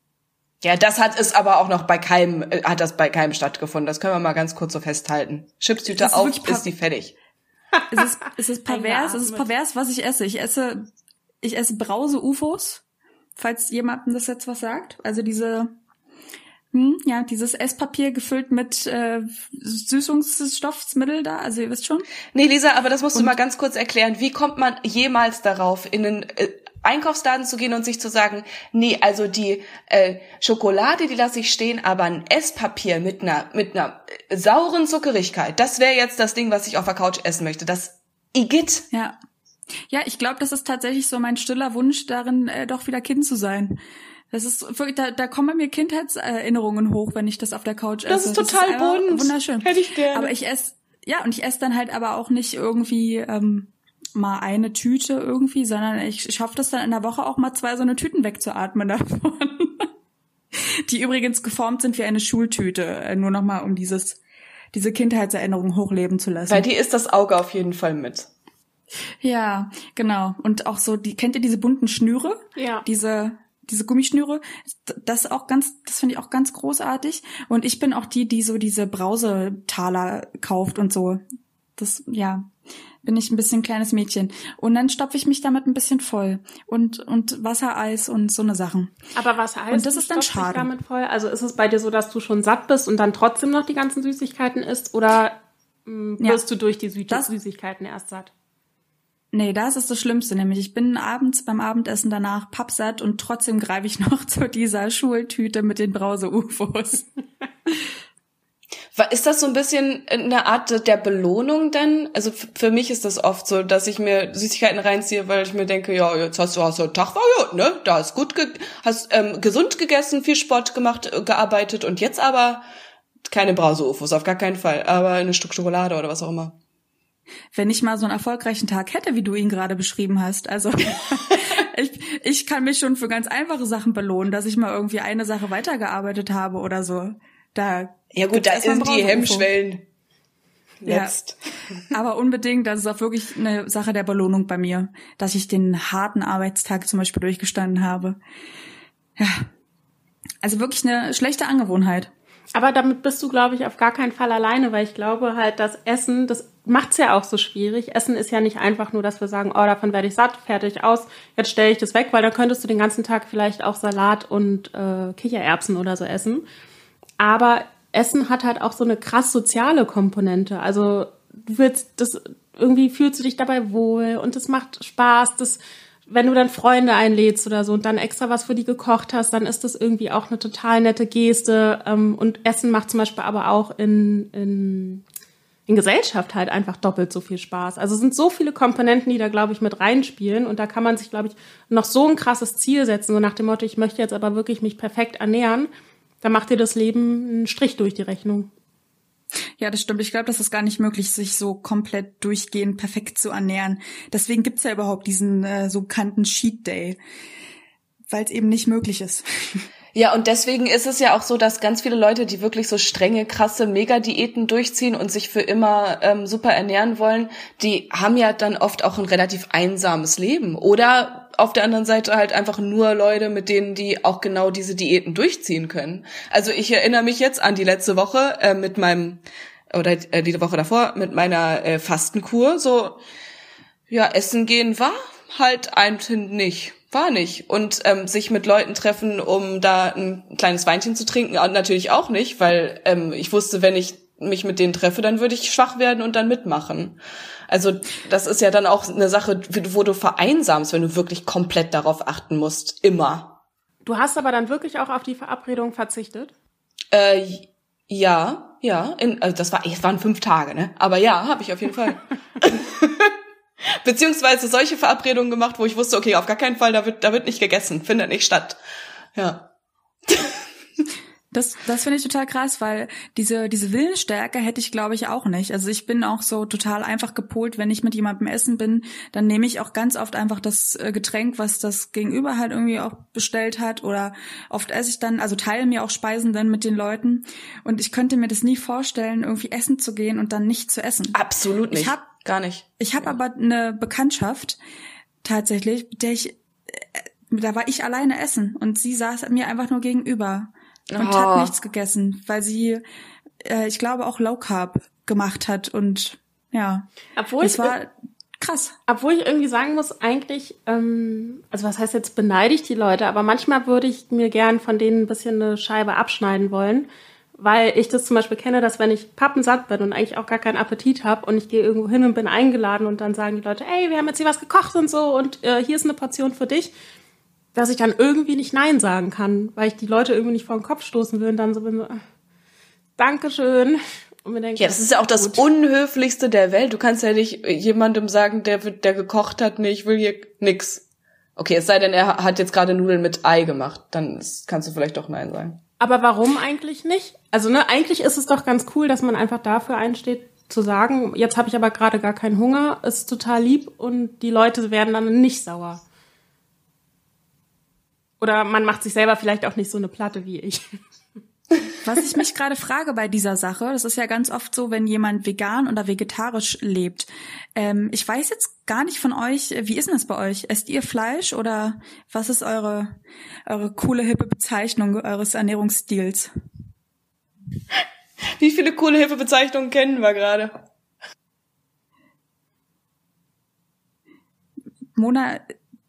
Ja, das hat es aber auch noch bei keinem, äh, hat das bei keinem stattgefunden. Das können wir mal ganz kurz so festhalten. Chipstüte auf, ist die fertig. Es ist, es ist [LAUGHS] pervers, es ist pervers, was ich esse. Ich esse, ich esse Brause-UFOs, falls jemandem das jetzt was sagt. Also diese, hm, ja, dieses Esspapier gefüllt mit äh, Süßungsstoffsmittel da, also ihr wisst schon. Nee, Lisa, aber das musst und, du mal ganz kurz erklären. Wie kommt man jemals darauf, in einen äh, Einkaufsladen zu gehen und sich zu sagen, nee, also die äh, Schokolade, die lasse ich stehen, aber ein Esspapier mit einer mit einer äh, sauren Zuckerigkeit, das wäre jetzt das Ding, was ich auf der Couch essen möchte. Das Igitt. Ja. Ja, ich glaube, das ist tatsächlich so mein stiller Wunsch darin, äh, doch wieder Kind zu sein. Das ist wirklich, da, da kommen bei mir Kindheitserinnerungen hoch, wenn ich das auf der Couch esse. Das ist total das ist bunt. Wunderschön. Hätte ich gerne. Aber ich esse, ja, und ich esse dann halt aber auch nicht irgendwie ähm, mal eine Tüte irgendwie, sondern ich schaffe das dann in der Woche auch mal zwei so eine Tüten wegzuatmen [LAUGHS] davon. Die übrigens geformt sind wie eine Schultüte, äh, nur noch mal um dieses diese Kindheitserinnerung hochleben zu lassen. Weil die ist das Auge auf jeden Fall mit. Ja, genau. Und auch so, die kennt ihr diese bunten Schnüre? Ja. Diese diese Gummischnüre, das auch ganz, das finde ich auch ganz großartig. Und ich bin auch die, die so diese Brausetaler kauft und so. Das, ja, bin ich ein bisschen kleines Mädchen. Und dann stopfe ich mich damit ein bisschen voll. Und, und Wassereis und so eine Sachen. Aber Wassereis und das ist dann schade. damit voll? Also ist es bei dir so, dass du schon satt bist und dann trotzdem noch die ganzen Süßigkeiten isst? Oder mh, hm, wirst ja, du durch die Süß Süßigkeiten erst satt? Nee, das ist das Schlimmste, nämlich ich bin abends beim Abendessen danach pappsatt und trotzdem greife ich [LAUGHS] noch zu dieser Schultüte mit den Brause-UFOs. [LAUGHS] Ist das so ein bisschen eine Art der Belohnung dann? Also für mich ist das oft so, dass ich mir Süßigkeiten reinziehe, weil ich mir denke, ja, jetzt hast du hast du Tag war ja, ne, da hast gut, ge hast ähm, gesund gegessen, viel Sport gemacht, äh, gearbeitet und jetzt aber keine Brause-UFOs, auf gar keinen Fall, aber eine Stück Schokolade oder was auch immer wenn ich mal so einen erfolgreichen Tag hätte, wie du ihn gerade beschrieben hast. Also [LAUGHS] ich, ich kann mich schon für ganz einfache Sachen belohnen, dass ich mal irgendwie eine Sache weitergearbeitet habe oder so. Da ja gut, da sind die Hemmschwellen. Jetzt. Ja, [LAUGHS] aber unbedingt, das ist auch wirklich eine Sache der Belohnung bei mir, dass ich den harten Arbeitstag zum Beispiel durchgestanden habe. Ja, also wirklich eine schlechte Angewohnheit. Aber damit bist du, glaube ich, auf gar keinen Fall alleine, weil ich glaube halt, dass Essen, das macht's ja auch so schwierig. Essen ist ja nicht einfach nur, dass wir sagen, oh, davon werde ich satt, fertig aus, jetzt stelle ich das weg, weil dann könntest du den ganzen Tag vielleicht auch Salat und äh, Kichererbsen oder so essen. Aber Essen hat halt auch so eine krass soziale Komponente. Also du willst das irgendwie fühlst du dich dabei wohl und es macht Spaß. Das wenn du dann Freunde einlädst oder so und dann extra was für die gekocht hast, dann ist das irgendwie auch eine total nette Geste. Ähm, und Essen macht zum Beispiel aber auch in, in, in Gesellschaft halt einfach doppelt so viel Spaß. Also es sind so viele Komponenten, die da, glaube ich, mit reinspielen. Und da kann man sich, glaube ich, noch so ein krasses Ziel setzen, so nach dem Motto, ich möchte jetzt aber wirklich mich perfekt ernähren. Da macht dir das Leben einen Strich durch die Rechnung. Ja, das stimmt. Ich glaube, das ist gar nicht möglich, sich so komplett durchgehend perfekt zu ernähren. Deswegen gibt's ja überhaupt diesen äh, so bekannten Cheat Day, weil es eben nicht möglich ist. [LAUGHS] Ja, und deswegen ist es ja auch so, dass ganz viele Leute, die wirklich so strenge, krasse Mega-Diäten durchziehen und sich für immer ähm, super ernähren wollen, die haben ja dann oft auch ein relativ einsames Leben. Oder auf der anderen Seite halt einfach nur Leute, mit denen die auch genau diese Diäten durchziehen können. Also ich erinnere mich jetzt an die letzte Woche äh, mit meinem, oder äh, die Woche davor, mit meiner äh, Fastenkur. So, ja, essen gehen war halt einfach nicht war nicht. Und ähm, sich mit Leuten treffen, um da ein kleines Weinchen zu trinken, natürlich auch nicht, weil ähm, ich wusste, wenn ich mich mit denen treffe, dann würde ich schwach werden und dann mitmachen. Also das ist ja dann auch eine Sache, wo du vereinsamst, wenn du wirklich komplett darauf achten musst, immer. Du hast aber dann wirklich auch auf die Verabredung verzichtet? Äh, ja, ja. In, also das war, es waren fünf Tage, ne? Aber ja, habe ich auf jeden Fall. [LAUGHS] Beziehungsweise solche Verabredungen gemacht, wo ich wusste, okay, auf gar keinen Fall, da wird, da wird nicht gegessen, findet nicht statt. Ja. Das, das finde ich total krass, weil diese, diese Willensstärke hätte ich, glaube ich, auch nicht. Also ich bin auch so total einfach gepolt, wenn ich mit jemandem essen bin, dann nehme ich auch ganz oft einfach das äh, Getränk, was das Gegenüber halt irgendwie auch bestellt hat. Oder oft esse ich dann, also teile mir auch Speisen dann mit den Leuten. Und ich könnte mir das nie vorstellen, irgendwie essen zu gehen und dann nicht zu essen. Absolut nicht. Ich hab, Gar nicht. Ich habe ja. aber eine Bekanntschaft tatsächlich, der ich, äh, da war ich alleine essen und sie saß mir einfach nur gegenüber und oh. hat nichts gegessen, weil sie, äh, ich glaube, auch Low Carb gemacht hat und ja. Obwohl das war krass. Obwohl ich irgendwie sagen muss, eigentlich, ähm, also was heißt jetzt beneide ich die Leute, aber manchmal würde ich mir gern von denen ein bisschen eine Scheibe abschneiden wollen, weil ich das zum Beispiel kenne, dass wenn ich pappensatt bin und eigentlich auch gar keinen Appetit habe und ich gehe irgendwo hin und bin eingeladen und dann sagen die Leute, ey, wir haben jetzt hier was gekocht und so und äh, hier ist eine Portion für dich dass ich dann irgendwie nicht Nein sagen kann, weil ich die Leute irgendwie nicht vor den Kopf stoßen will und dann so bin, so, Dankeschön. Und mir denke, ja, das ist ja auch das gut. Unhöflichste der Welt. Du kannst ja nicht jemandem sagen, der, der gekocht hat, nee, ich will hier nix. Okay, es sei denn, er hat jetzt gerade Nudeln mit Ei gemacht, dann kannst du vielleicht doch Nein sagen. Aber warum eigentlich nicht? Also, ne, eigentlich ist es doch ganz cool, dass man einfach dafür einsteht, zu sagen, jetzt habe ich aber gerade gar keinen Hunger, ist total lieb und die Leute werden dann nicht sauer. Oder man macht sich selber vielleicht auch nicht so eine Platte wie ich. Was ich mich gerade frage bei dieser Sache, das ist ja ganz oft so, wenn jemand vegan oder vegetarisch lebt. Ähm, ich weiß jetzt gar nicht von euch, wie ist denn das bei euch? Esst ihr Fleisch oder was ist eure, eure coole, hippe Bezeichnung eures Ernährungsstils? Wie viele coole, hippe Bezeichnungen kennen wir gerade? Mona,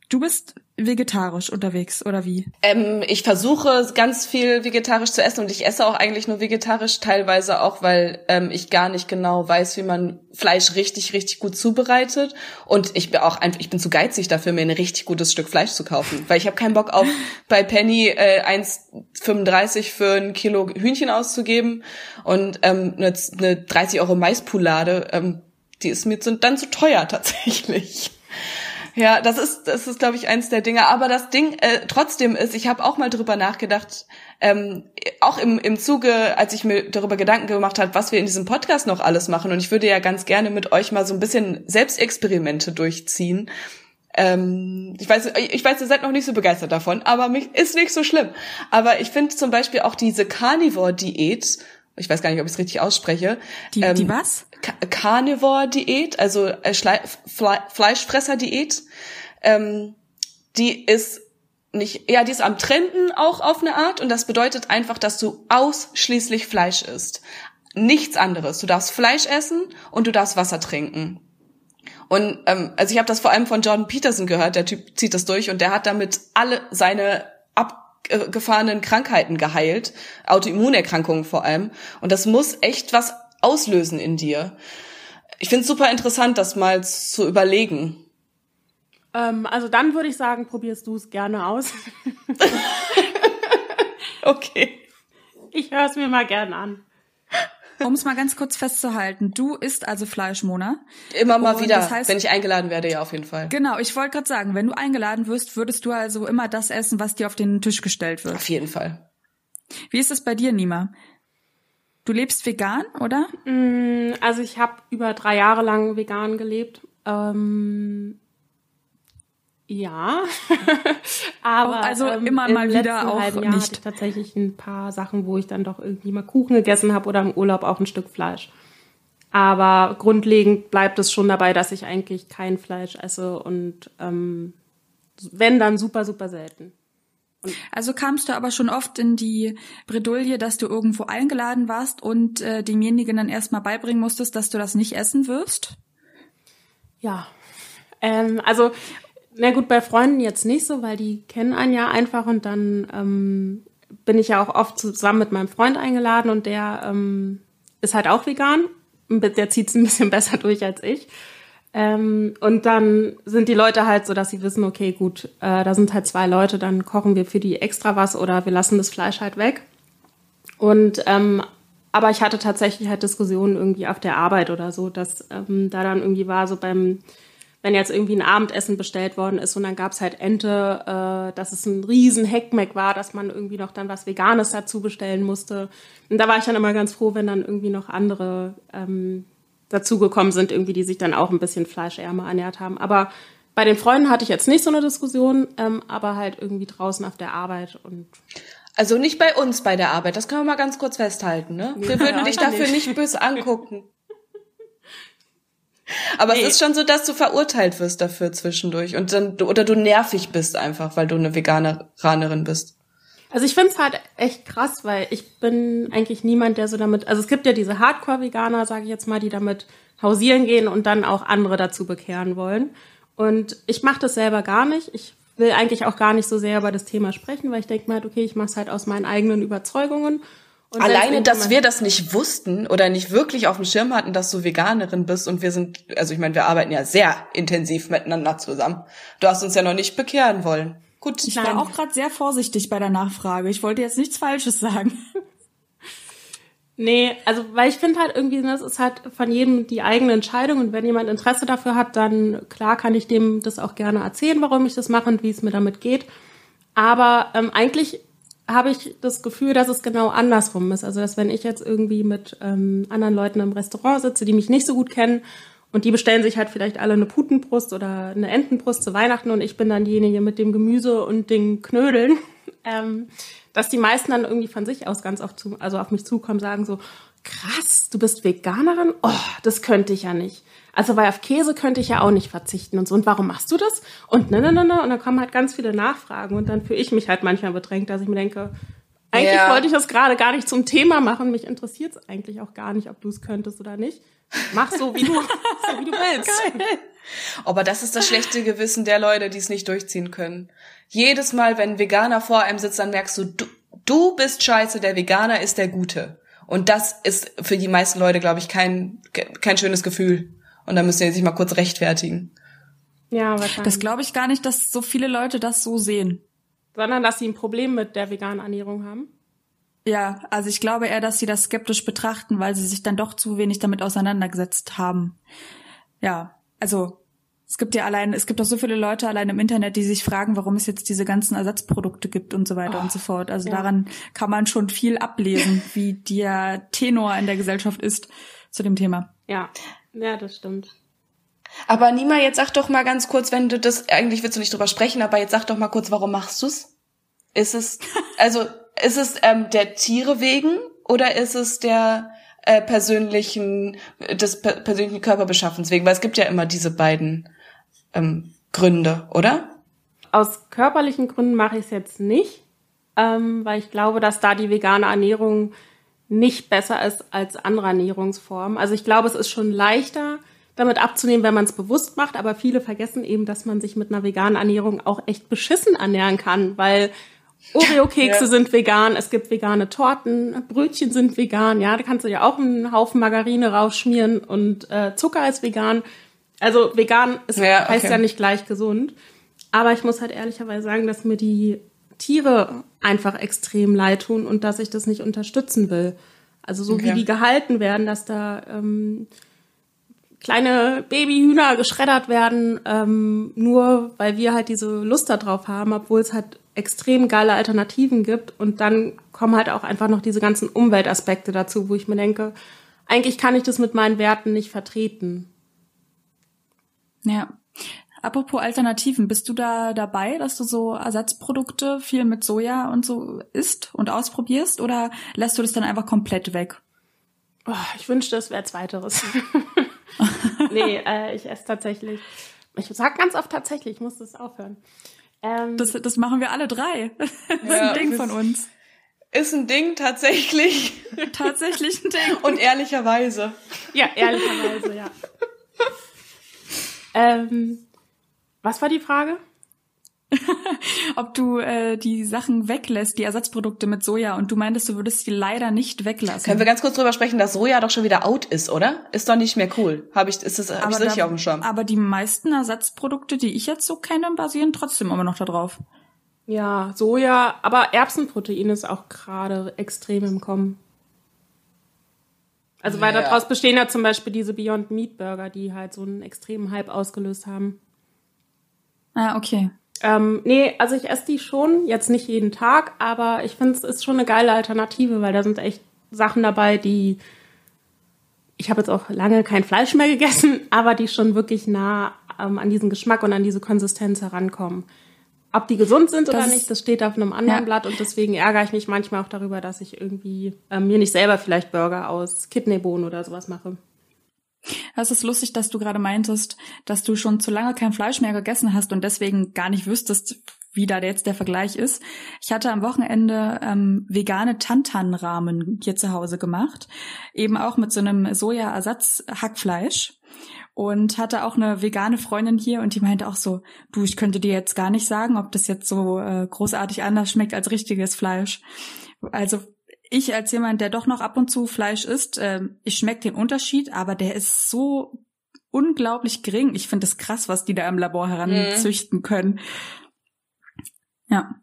du bist vegetarisch unterwegs oder wie? Ähm, ich versuche ganz viel vegetarisch zu essen und ich esse auch eigentlich nur vegetarisch, teilweise auch, weil ähm, ich gar nicht genau weiß, wie man Fleisch richtig, richtig gut zubereitet. Und ich bin auch einfach, ich bin zu geizig dafür, mir ein richtig gutes Stück Fleisch zu kaufen. Weil ich habe keinen Bock auf [LAUGHS] bei Penny äh, 1,35 für ein Kilo Hühnchen auszugeben und ähm, eine, eine 30 Euro Maispoulade, ähm, die ist mir dann zu teuer tatsächlich. Ja, das ist, das ist, glaube ich, eins der Dinge. Aber das Ding äh, trotzdem ist, ich habe auch mal drüber nachgedacht, ähm, auch im, im Zuge, als ich mir darüber Gedanken gemacht habe, was wir in diesem Podcast noch alles machen. Und ich würde ja ganz gerne mit euch mal so ein bisschen Selbstexperimente durchziehen. Ähm, ich weiß, ich weiß, ihr seid noch nicht so begeistert davon, aber mich ist nicht so schlimm. Aber ich finde zum Beispiel auch diese Carnivore-Diät ich weiß gar nicht, ob ich es richtig ausspreche. Die, ähm, die was? Carnivore-Diät, also äh, Fle Fleischfresser-Diät. Ähm, die ist nicht, ja, die ist am Trenden auch auf eine Art und das bedeutet einfach, dass du ausschließlich Fleisch isst. Nichts anderes. Du darfst Fleisch essen und du darfst Wasser trinken. Und ähm, also ich habe das vor allem von Jordan Peterson gehört, der Typ zieht das durch und der hat damit alle seine ab abgefahrenen Krankheiten geheilt, Autoimmunerkrankungen vor allem. Und das muss echt was auslösen in dir. Ich finde es super interessant, das mal zu überlegen. Ähm, also dann würde ich sagen, probierst du es gerne aus. [LAUGHS] okay. Ich höre es mir mal gern an. Um es mal ganz kurz festzuhalten, du isst also Fleisch, Mona. Immer mal wieder, das heißt, wenn ich eingeladen werde, ja auf jeden Fall. Genau, ich wollte gerade sagen, wenn du eingeladen wirst, würdest du also immer das essen, was dir auf den Tisch gestellt wird. Auf jeden Fall. Wie ist es bei dir, Nima? Du lebst vegan, oder? Mm, also ich habe über drei Jahre lang vegan gelebt. Ähm, ja, [LAUGHS] aber also ähm, immer mal wieder auch Jahr nicht. Hatte ich tatsächlich ein paar Sachen, wo ich dann doch irgendwie mal Kuchen gegessen habe oder im Urlaub auch ein Stück Fleisch. Aber grundlegend bleibt es schon dabei, dass ich eigentlich kein Fleisch esse und ähm, wenn dann super super selten. Und also kamst du aber schon oft in die Bredouille, dass du irgendwo eingeladen warst und äh, demjenigen dann erstmal beibringen musstest, dass du das nicht essen wirst? Ja, ähm, also na gut, bei Freunden jetzt nicht so, weil die kennen einen ja einfach und dann ähm, bin ich ja auch oft zusammen mit meinem Freund eingeladen und der ähm, ist halt auch vegan. Der zieht es ein bisschen [LAUGHS] besser durch als ich. Ähm, und dann sind die Leute halt so, dass sie wissen, okay, gut, äh, da sind halt zwei Leute, dann kochen wir für die extra was oder wir lassen das Fleisch halt weg. Und ähm, aber ich hatte tatsächlich halt Diskussionen irgendwie auf der Arbeit oder so, dass ähm, da dann irgendwie war, so beim wenn jetzt irgendwie ein Abendessen bestellt worden ist und dann gab's halt Ente, äh, dass es ein riesen Heckmeck war, dass man irgendwie noch dann was Veganes dazu bestellen musste. Und da war ich dann immer ganz froh, wenn dann irgendwie noch andere ähm, dazugekommen sind, irgendwie, die sich dann auch ein bisschen fleischärmer ernährt haben. Aber bei den Freunden hatte ich jetzt nicht so eine Diskussion, ähm, aber halt irgendwie draußen auf der Arbeit und also nicht bei uns bei der Arbeit, das können wir mal ganz kurz festhalten, ne? [LAUGHS] Wir würden dich dafür nicht böse angucken. Aber nee. es ist schon so, dass du verurteilt wirst dafür zwischendurch und dann oder du nervig bist einfach, weil du eine Veganerin bist. Also ich finde es halt echt krass, weil ich bin eigentlich niemand, der so damit. Also es gibt ja diese Hardcore-Veganer, sage ich jetzt mal, die damit hausieren gehen und dann auch andere dazu bekehren wollen. Und ich mache das selber gar nicht. Ich will eigentlich auch gar nicht so sehr über das Thema sprechen, weil ich denke mal, okay, ich mache es halt aus meinen eigenen Überzeugungen und Alleine, dass wir das nicht wussten oder nicht wirklich auf dem Schirm hatten, dass du Veganerin bist und wir sind, also ich meine, wir arbeiten ja sehr intensiv miteinander zusammen. Du hast uns ja noch nicht bekehren wollen. Gut, ich war auch gerade sehr vorsichtig bei der Nachfrage. Ich wollte jetzt nichts Falsches sagen. [LAUGHS] Nee, also weil ich finde halt irgendwie, das ist halt von jedem die eigene Entscheidung und wenn jemand Interesse dafür hat, dann klar kann ich dem das auch gerne erzählen, warum ich das mache und wie es mir damit geht. Aber ähm, eigentlich habe ich das Gefühl, dass es genau andersrum ist. Also, dass wenn ich jetzt irgendwie mit ähm, anderen Leuten im Restaurant sitze, die mich nicht so gut kennen und die bestellen sich halt vielleicht alle eine Putenbrust oder eine Entenbrust zu Weihnachten und ich bin dann diejenige mit dem Gemüse und den Knödeln, [LAUGHS] ähm, dass die meisten dann irgendwie von sich aus ganz oft zu, also auf mich zukommen, sagen so, krass, du bist Veganerin? Oh, das könnte ich ja nicht. Also weil auf Käse könnte ich ja auch nicht verzichten und so. Und warum machst du das? Und ne, ne, ne, ne. Und dann kommen halt ganz viele Nachfragen und dann fühle ich mich halt manchmal bedrängt, dass ich mir denke, eigentlich ja. wollte ich das gerade gar nicht zum Thema machen. Mich interessiert es eigentlich auch gar nicht, ob du es könntest oder nicht. Mach so, wie du, [LAUGHS] so wie du willst. Geil. Aber das ist das schlechte Gewissen der Leute, die es nicht durchziehen können. Jedes Mal, wenn ein Veganer vor einem sitzt, dann merkst du, du, du bist scheiße, der Veganer ist der Gute. Und das ist für die meisten Leute, glaube ich, kein, kein schönes Gefühl. Und dann müssen sie sich mal kurz rechtfertigen. Ja, wahrscheinlich. Das glaube ich gar nicht, dass so viele Leute das so sehen. Sondern, dass sie ein Problem mit der veganen Ernährung haben. Ja, also ich glaube eher, dass sie das skeptisch betrachten, weil sie sich dann doch zu wenig damit auseinandergesetzt haben. Ja, also es gibt ja allein, es gibt auch so viele Leute allein im Internet, die sich fragen, warum es jetzt diese ganzen Ersatzprodukte gibt und so weiter oh, und so fort. Also ja. daran kann man schon viel ablesen, wie der Tenor in der Gesellschaft ist zu dem Thema. Ja, ja, das stimmt. Aber Nima, jetzt sag doch mal ganz kurz, wenn du das, eigentlich willst du nicht drüber sprechen, aber jetzt sag doch mal kurz, warum machst du's? Ist es, [LAUGHS] also, ist es ähm, der Tiere wegen oder ist es der äh, persönlichen, des per persönlichen Körperbeschaffens wegen? Weil es gibt ja immer diese beiden ähm, Gründe, oder? Aus körperlichen Gründen mache ich es jetzt nicht, ähm, weil ich glaube, dass da die vegane Ernährung nicht besser ist als andere Ernährungsformen. Also ich glaube, es ist schon leichter, damit abzunehmen, wenn man es bewusst macht, aber viele vergessen eben, dass man sich mit einer veganen Ernährung auch echt beschissen ernähren kann, weil Oreo-Kekse [LAUGHS] ja. sind vegan, es gibt vegane Torten, Brötchen sind vegan, ja, da kannst du ja auch einen Haufen Margarine rausschmieren und äh, Zucker ist vegan. Also vegan ist, ja, okay. heißt ja nicht gleich gesund. Aber ich muss halt ehrlicherweise sagen, dass mir die Tiere einfach extrem leid tun und dass ich das nicht unterstützen will. Also so okay. wie die gehalten werden, dass da ähm, kleine Babyhühner geschreddert werden, ähm, nur weil wir halt diese Lust darauf haben, obwohl es halt extrem geile Alternativen gibt. Und dann kommen halt auch einfach noch diese ganzen Umweltaspekte dazu, wo ich mir denke, eigentlich kann ich das mit meinen Werten nicht vertreten. Ja. Apropos Alternativen, bist du da dabei, dass du so Ersatzprodukte viel mit Soja und so isst und ausprobierst oder lässt du das dann einfach komplett weg? Oh, ich wünschte, es wäre zweiteres. [LAUGHS] nee, äh, ich esse tatsächlich. Ich sag ganz oft tatsächlich, ich muss das aufhören. Ähm, das, das machen wir alle drei. [LAUGHS] Das ist ja, ein Ding von uns. Ist ein Ding tatsächlich. [LAUGHS] tatsächlich ein Ding. Und ehrlicherweise. Ja, ehrlicherweise, ja. ähm, was war die Frage? [LAUGHS] Ob du äh, die Sachen weglässt, die Ersatzprodukte mit Soja, und du meintest, du würdest die leider nicht weglassen. Können wir ganz kurz drüber sprechen, dass Soja doch schon wieder out ist, oder? Ist doch nicht mehr cool. Habe ich, ist das, hab ich richtig da, auf dem Schirm. Aber die meisten Ersatzprodukte, die ich jetzt so kenne, basieren trotzdem immer noch da drauf. Ja, Soja, aber Erbsenprotein ist auch gerade extrem im Kommen. Also weil ja. daraus bestehen ja zum Beispiel diese Beyond Meat Burger, die halt so einen extremen Hype ausgelöst haben. Ah, okay. Ähm, nee, also ich esse die schon, jetzt nicht jeden Tag, aber ich finde es ist schon eine geile Alternative, weil da sind echt Sachen dabei, die ich habe jetzt auch lange kein Fleisch mehr [LAUGHS] gegessen, aber die schon wirklich nah ähm, an diesen Geschmack und an diese Konsistenz herankommen. Ob die gesund sind das oder nicht, das steht auf einem anderen ja. Blatt und deswegen ärgere ich mich manchmal auch darüber, dass ich irgendwie äh, mir nicht selber vielleicht Burger aus Kidneybohnen oder sowas mache. Es ist lustig, dass du gerade meintest, dass du schon zu lange kein Fleisch mehr gegessen hast und deswegen gar nicht wüsstest, wie da jetzt der Vergleich ist. Ich hatte am Wochenende ähm, vegane Tantan-Rahmen hier zu Hause gemacht, eben auch mit so einem Soja-Ersatz-Hackfleisch und hatte auch eine vegane Freundin hier und die meinte auch so, du, ich könnte dir jetzt gar nicht sagen, ob das jetzt so äh, großartig anders schmeckt als richtiges Fleisch. Also ich als jemand, der doch noch ab und zu Fleisch isst, äh, ich schmecke den Unterschied, aber der ist so unglaublich gering. Ich finde es krass, was die da im Labor heranzüchten mhm. können. Ja.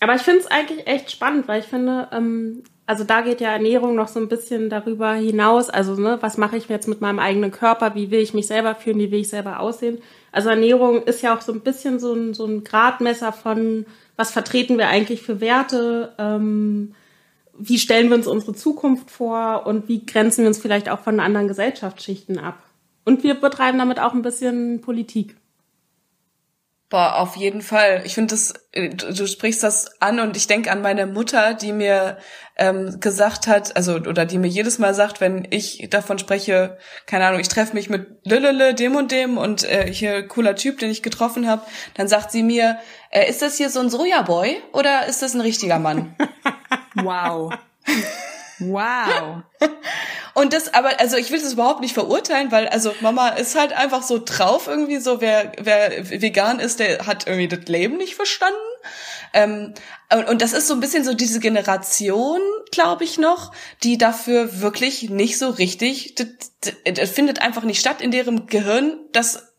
Aber ich finde es eigentlich echt spannend, weil ich finde, ähm, also da geht ja Ernährung noch so ein bisschen darüber hinaus. Also, ne, was mache ich jetzt mit meinem eigenen Körper? Wie will ich mich selber fühlen? Wie will ich selber aussehen? Also Ernährung ist ja auch so ein bisschen so ein, so ein Gradmesser von, was vertreten wir eigentlich für Werte? Ähm, wie stellen wir uns unsere Zukunft vor? Und wie grenzen wir uns vielleicht auch von anderen Gesellschaftsschichten ab? Und wir betreiben damit auch ein bisschen Politik. Boah, auf jeden Fall. Ich finde das, äh, du, sprichst das an und ich denke an meine Mutter, die mir ähm, gesagt hat, also oder die mir jedes Mal sagt, wenn ich davon spreche, keine Ahnung, ich treffe mich mit Lülele, dem und dem und äh, hier cooler Typ, den ich getroffen habe, dann sagt sie mir, äh, ist das hier so ein Sojaboy oder ist das ein richtiger Mann? [LAUGHS] wow. Wow. [LAUGHS] Und das, aber, also ich will das überhaupt nicht verurteilen, weil, also Mama ist halt einfach so drauf irgendwie so, wer, wer vegan ist, der hat irgendwie das Leben nicht verstanden. Ähm, und, das ist so ein bisschen so diese Generation, glaube ich noch, die dafür wirklich nicht so richtig, das, das findet einfach nicht statt in deren Gehirn, dass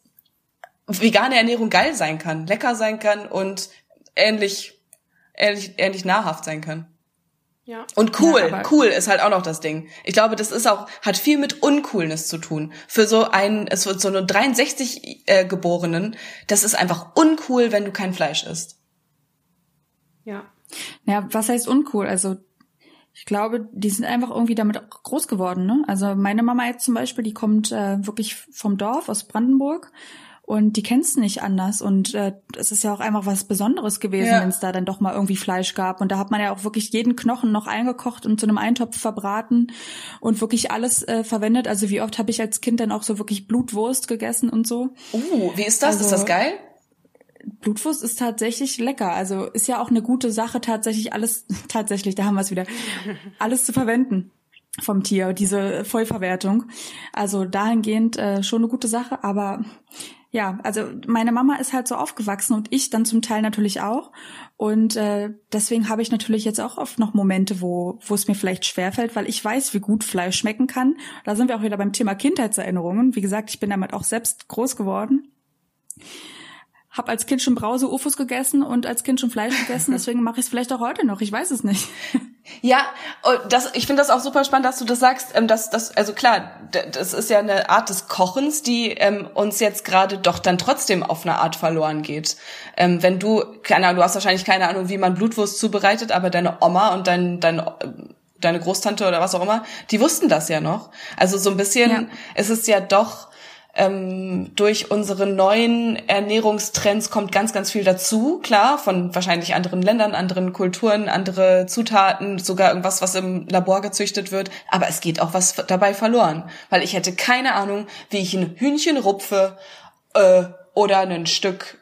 vegane Ernährung geil sein kann, lecker sein kann und ähnlich, ähnlich, ähnlich nahrhaft sein kann. Ja. Und cool, ja, cool ist halt auch noch das Ding. Ich glaube, das ist auch, hat viel mit Uncoolness zu tun. Für so einen, es wird so eine 63 äh, Geborenen, das ist einfach uncool, wenn du kein Fleisch isst. Ja. Ja, was heißt uncool? Also, ich glaube, die sind einfach irgendwie damit groß geworden, ne? Also meine Mama jetzt zum Beispiel, die kommt äh, wirklich vom Dorf aus Brandenburg und die kennst nicht anders. Und äh, es ist ja auch einfach was Besonderes gewesen, ja. wenn es da dann doch mal irgendwie Fleisch gab. Und da hat man ja auch wirklich jeden Knochen noch eingekocht und zu einem Eintopf verbraten und wirklich alles äh, verwendet. Also wie oft habe ich als Kind dann auch so wirklich Blutwurst gegessen und so. Uh, wie ist das? Also, ist das geil? Blutwurst ist tatsächlich lecker. Also ist ja auch eine gute Sache, tatsächlich alles, [LAUGHS] tatsächlich, da haben wir es wieder, alles zu verwenden vom Tier, diese Vollverwertung. Also dahingehend äh, schon eine gute Sache, aber ja, also meine Mama ist halt so aufgewachsen und ich dann zum Teil natürlich auch. Und äh, deswegen habe ich natürlich jetzt auch oft noch Momente, wo, wo es mir vielleicht schwerfällt, weil ich weiß, wie gut Fleisch schmecken kann. Da sind wir auch wieder beim Thema Kindheitserinnerungen. Wie gesagt, ich bin damit auch selbst groß geworden. Hab als Kind schon Brause Ufos gegessen und als Kind schon Fleisch gegessen, [LAUGHS] deswegen mache ich es vielleicht auch heute noch. Ich weiß es nicht. [LAUGHS] Ja, oh, das, ich finde das auch super spannend, dass du das sagst. Ähm, dass, dass, also klar, das ist ja eine Art des Kochens, die ähm, uns jetzt gerade doch dann trotzdem auf eine Art verloren geht. Ähm, wenn du, keine Ahnung, du hast wahrscheinlich keine Ahnung, wie man Blutwurst zubereitet, aber deine Oma und dein, dein deine Großtante oder was auch immer, die wussten das ja noch. Also so ein bisschen, ja. es ist ja doch ähm, durch unsere neuen Ernährungstrends kommt ganz, ganz viel dazu, klar, von wahrscheinlich anderen Ländern, anderen Kulturen, andere Zutaten, sogar irgendwas, was im Labor gezüchtet wird. Aber es geht auch was dabei verloren, weil ich hätte keine Ahnung, wie ich ein Hühnchen rupfe äh, oder ein Stück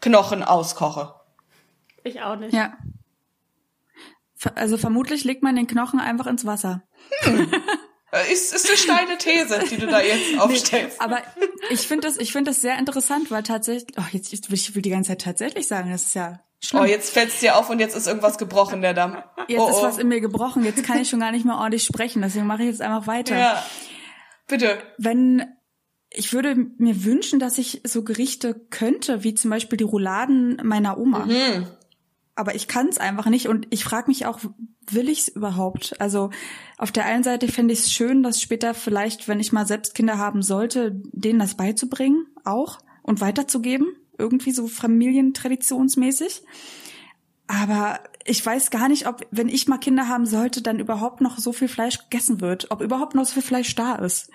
Knochen auskoche. Ich auch nicht. Ja. Also vermutlich legt man den Knochen einfach ins Wasser. Hm. [LAUGHS] Äh, ist, ist eine steile These, die du da jetzt [LAUGHS] aufstellst. Nee, aber ich finde das, ich finde das sehr interessant, weil tatsächlich, oh, jetzt, ich will die ganze Zeit tatsächlich sagen, das ist ja schlimm. Oh, jetzt fällt's dir auf und jetzt ist irgendwas gebrochen, der Damm. Jetzt oh, ist oh. was in mir gebrochen, jetzt kann ich schon gar nicht mehr ordentlich sprechen, deswegen mache ich jetzt einfach weiter. Ja. Bitte. Wenn, ich würde mir wünschen, dass ich so Gerichte könnte, wie zum Beispiel die Rouladen meiner Oma. Mhm. Aber ich kann es einfach nicht und ich frage mich auch, will ich es überhaupt? Also auf der einen Seite finde ich es schön, dass später vielleicht, wenn ich mal selbst Kinder haben sollte, denen das beizubringen auch und weiterzugeben, irgendwie so familientraditionsmäßig. Aber ich weiß gar nicht, ob, wenn ich mal Kinder haben sollte, dann überhaupt noch so viel Fleisch gegessen wird, ob überhaupt noch so viel Fleisch da ist.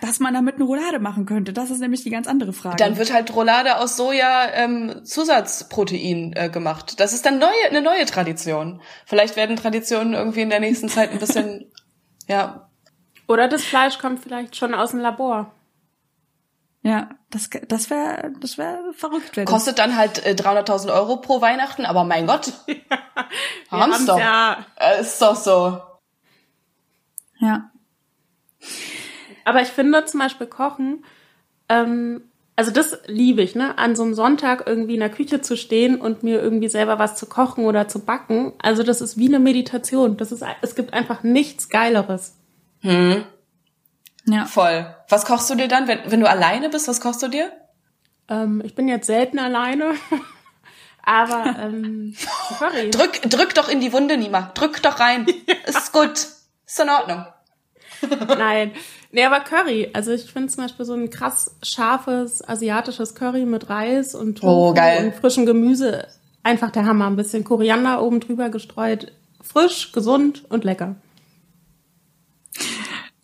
Dass man damit eine Roulade machen könnte. Das ist nämlich die ganz andere Frage. Dann wird halt Roulade aus Soja ähm, Zusatzprotein äh, gemacht. Das ist dann neue, eine neue Tradition. Vielleicht werden Traditionen irgendwie in der nächsten Zeit ein bisschen, [LAUGHS] ja. Oder das Fleisch kommt vielleicht schon aus dem Labor. Ja, das, das wäre das wär verrückt. Wär das. Kostet dann halt äh, 300.000 Euro pro Weihnachten, aber mein Gott. [LAUGHS] ja, haben's doch. Ja. Äh, ist doch so. Ja. Aber ich finde zum Beispiel Kochen, ähm, also das liebe ich, ne? An so einem Sonntag irgendwie in der Küche zu stehen und mir irgendwie selber was zu kochen oder zu backen. Also das ist wie eine Meditation. Das ist, es gibt einfach nichts Geileres. Hm. Ja. Voll. Was kochst du dir dann, wenn, wenn du alleine bist? Was kochst du dir? Ähm, ich bin jetzt selten alleine. [LAUGHS] Aber ähm, [LAUGHS] Curry. drück, drück doch in die Wunde, Nima. Drück doch rein. [LAUGHS] Ja. Ist gut. Ist in Ordnung. Nein. Nee, aber Curry. Also ich finde zum Beispiel so ein krass scharfes asiatisches Curry mit Reis und Tofu oh, und frischem Gemüse. Einfach der Hammer. Ein bisschen Koriander oben drüber gestreut. Frisch, gesund und lecker.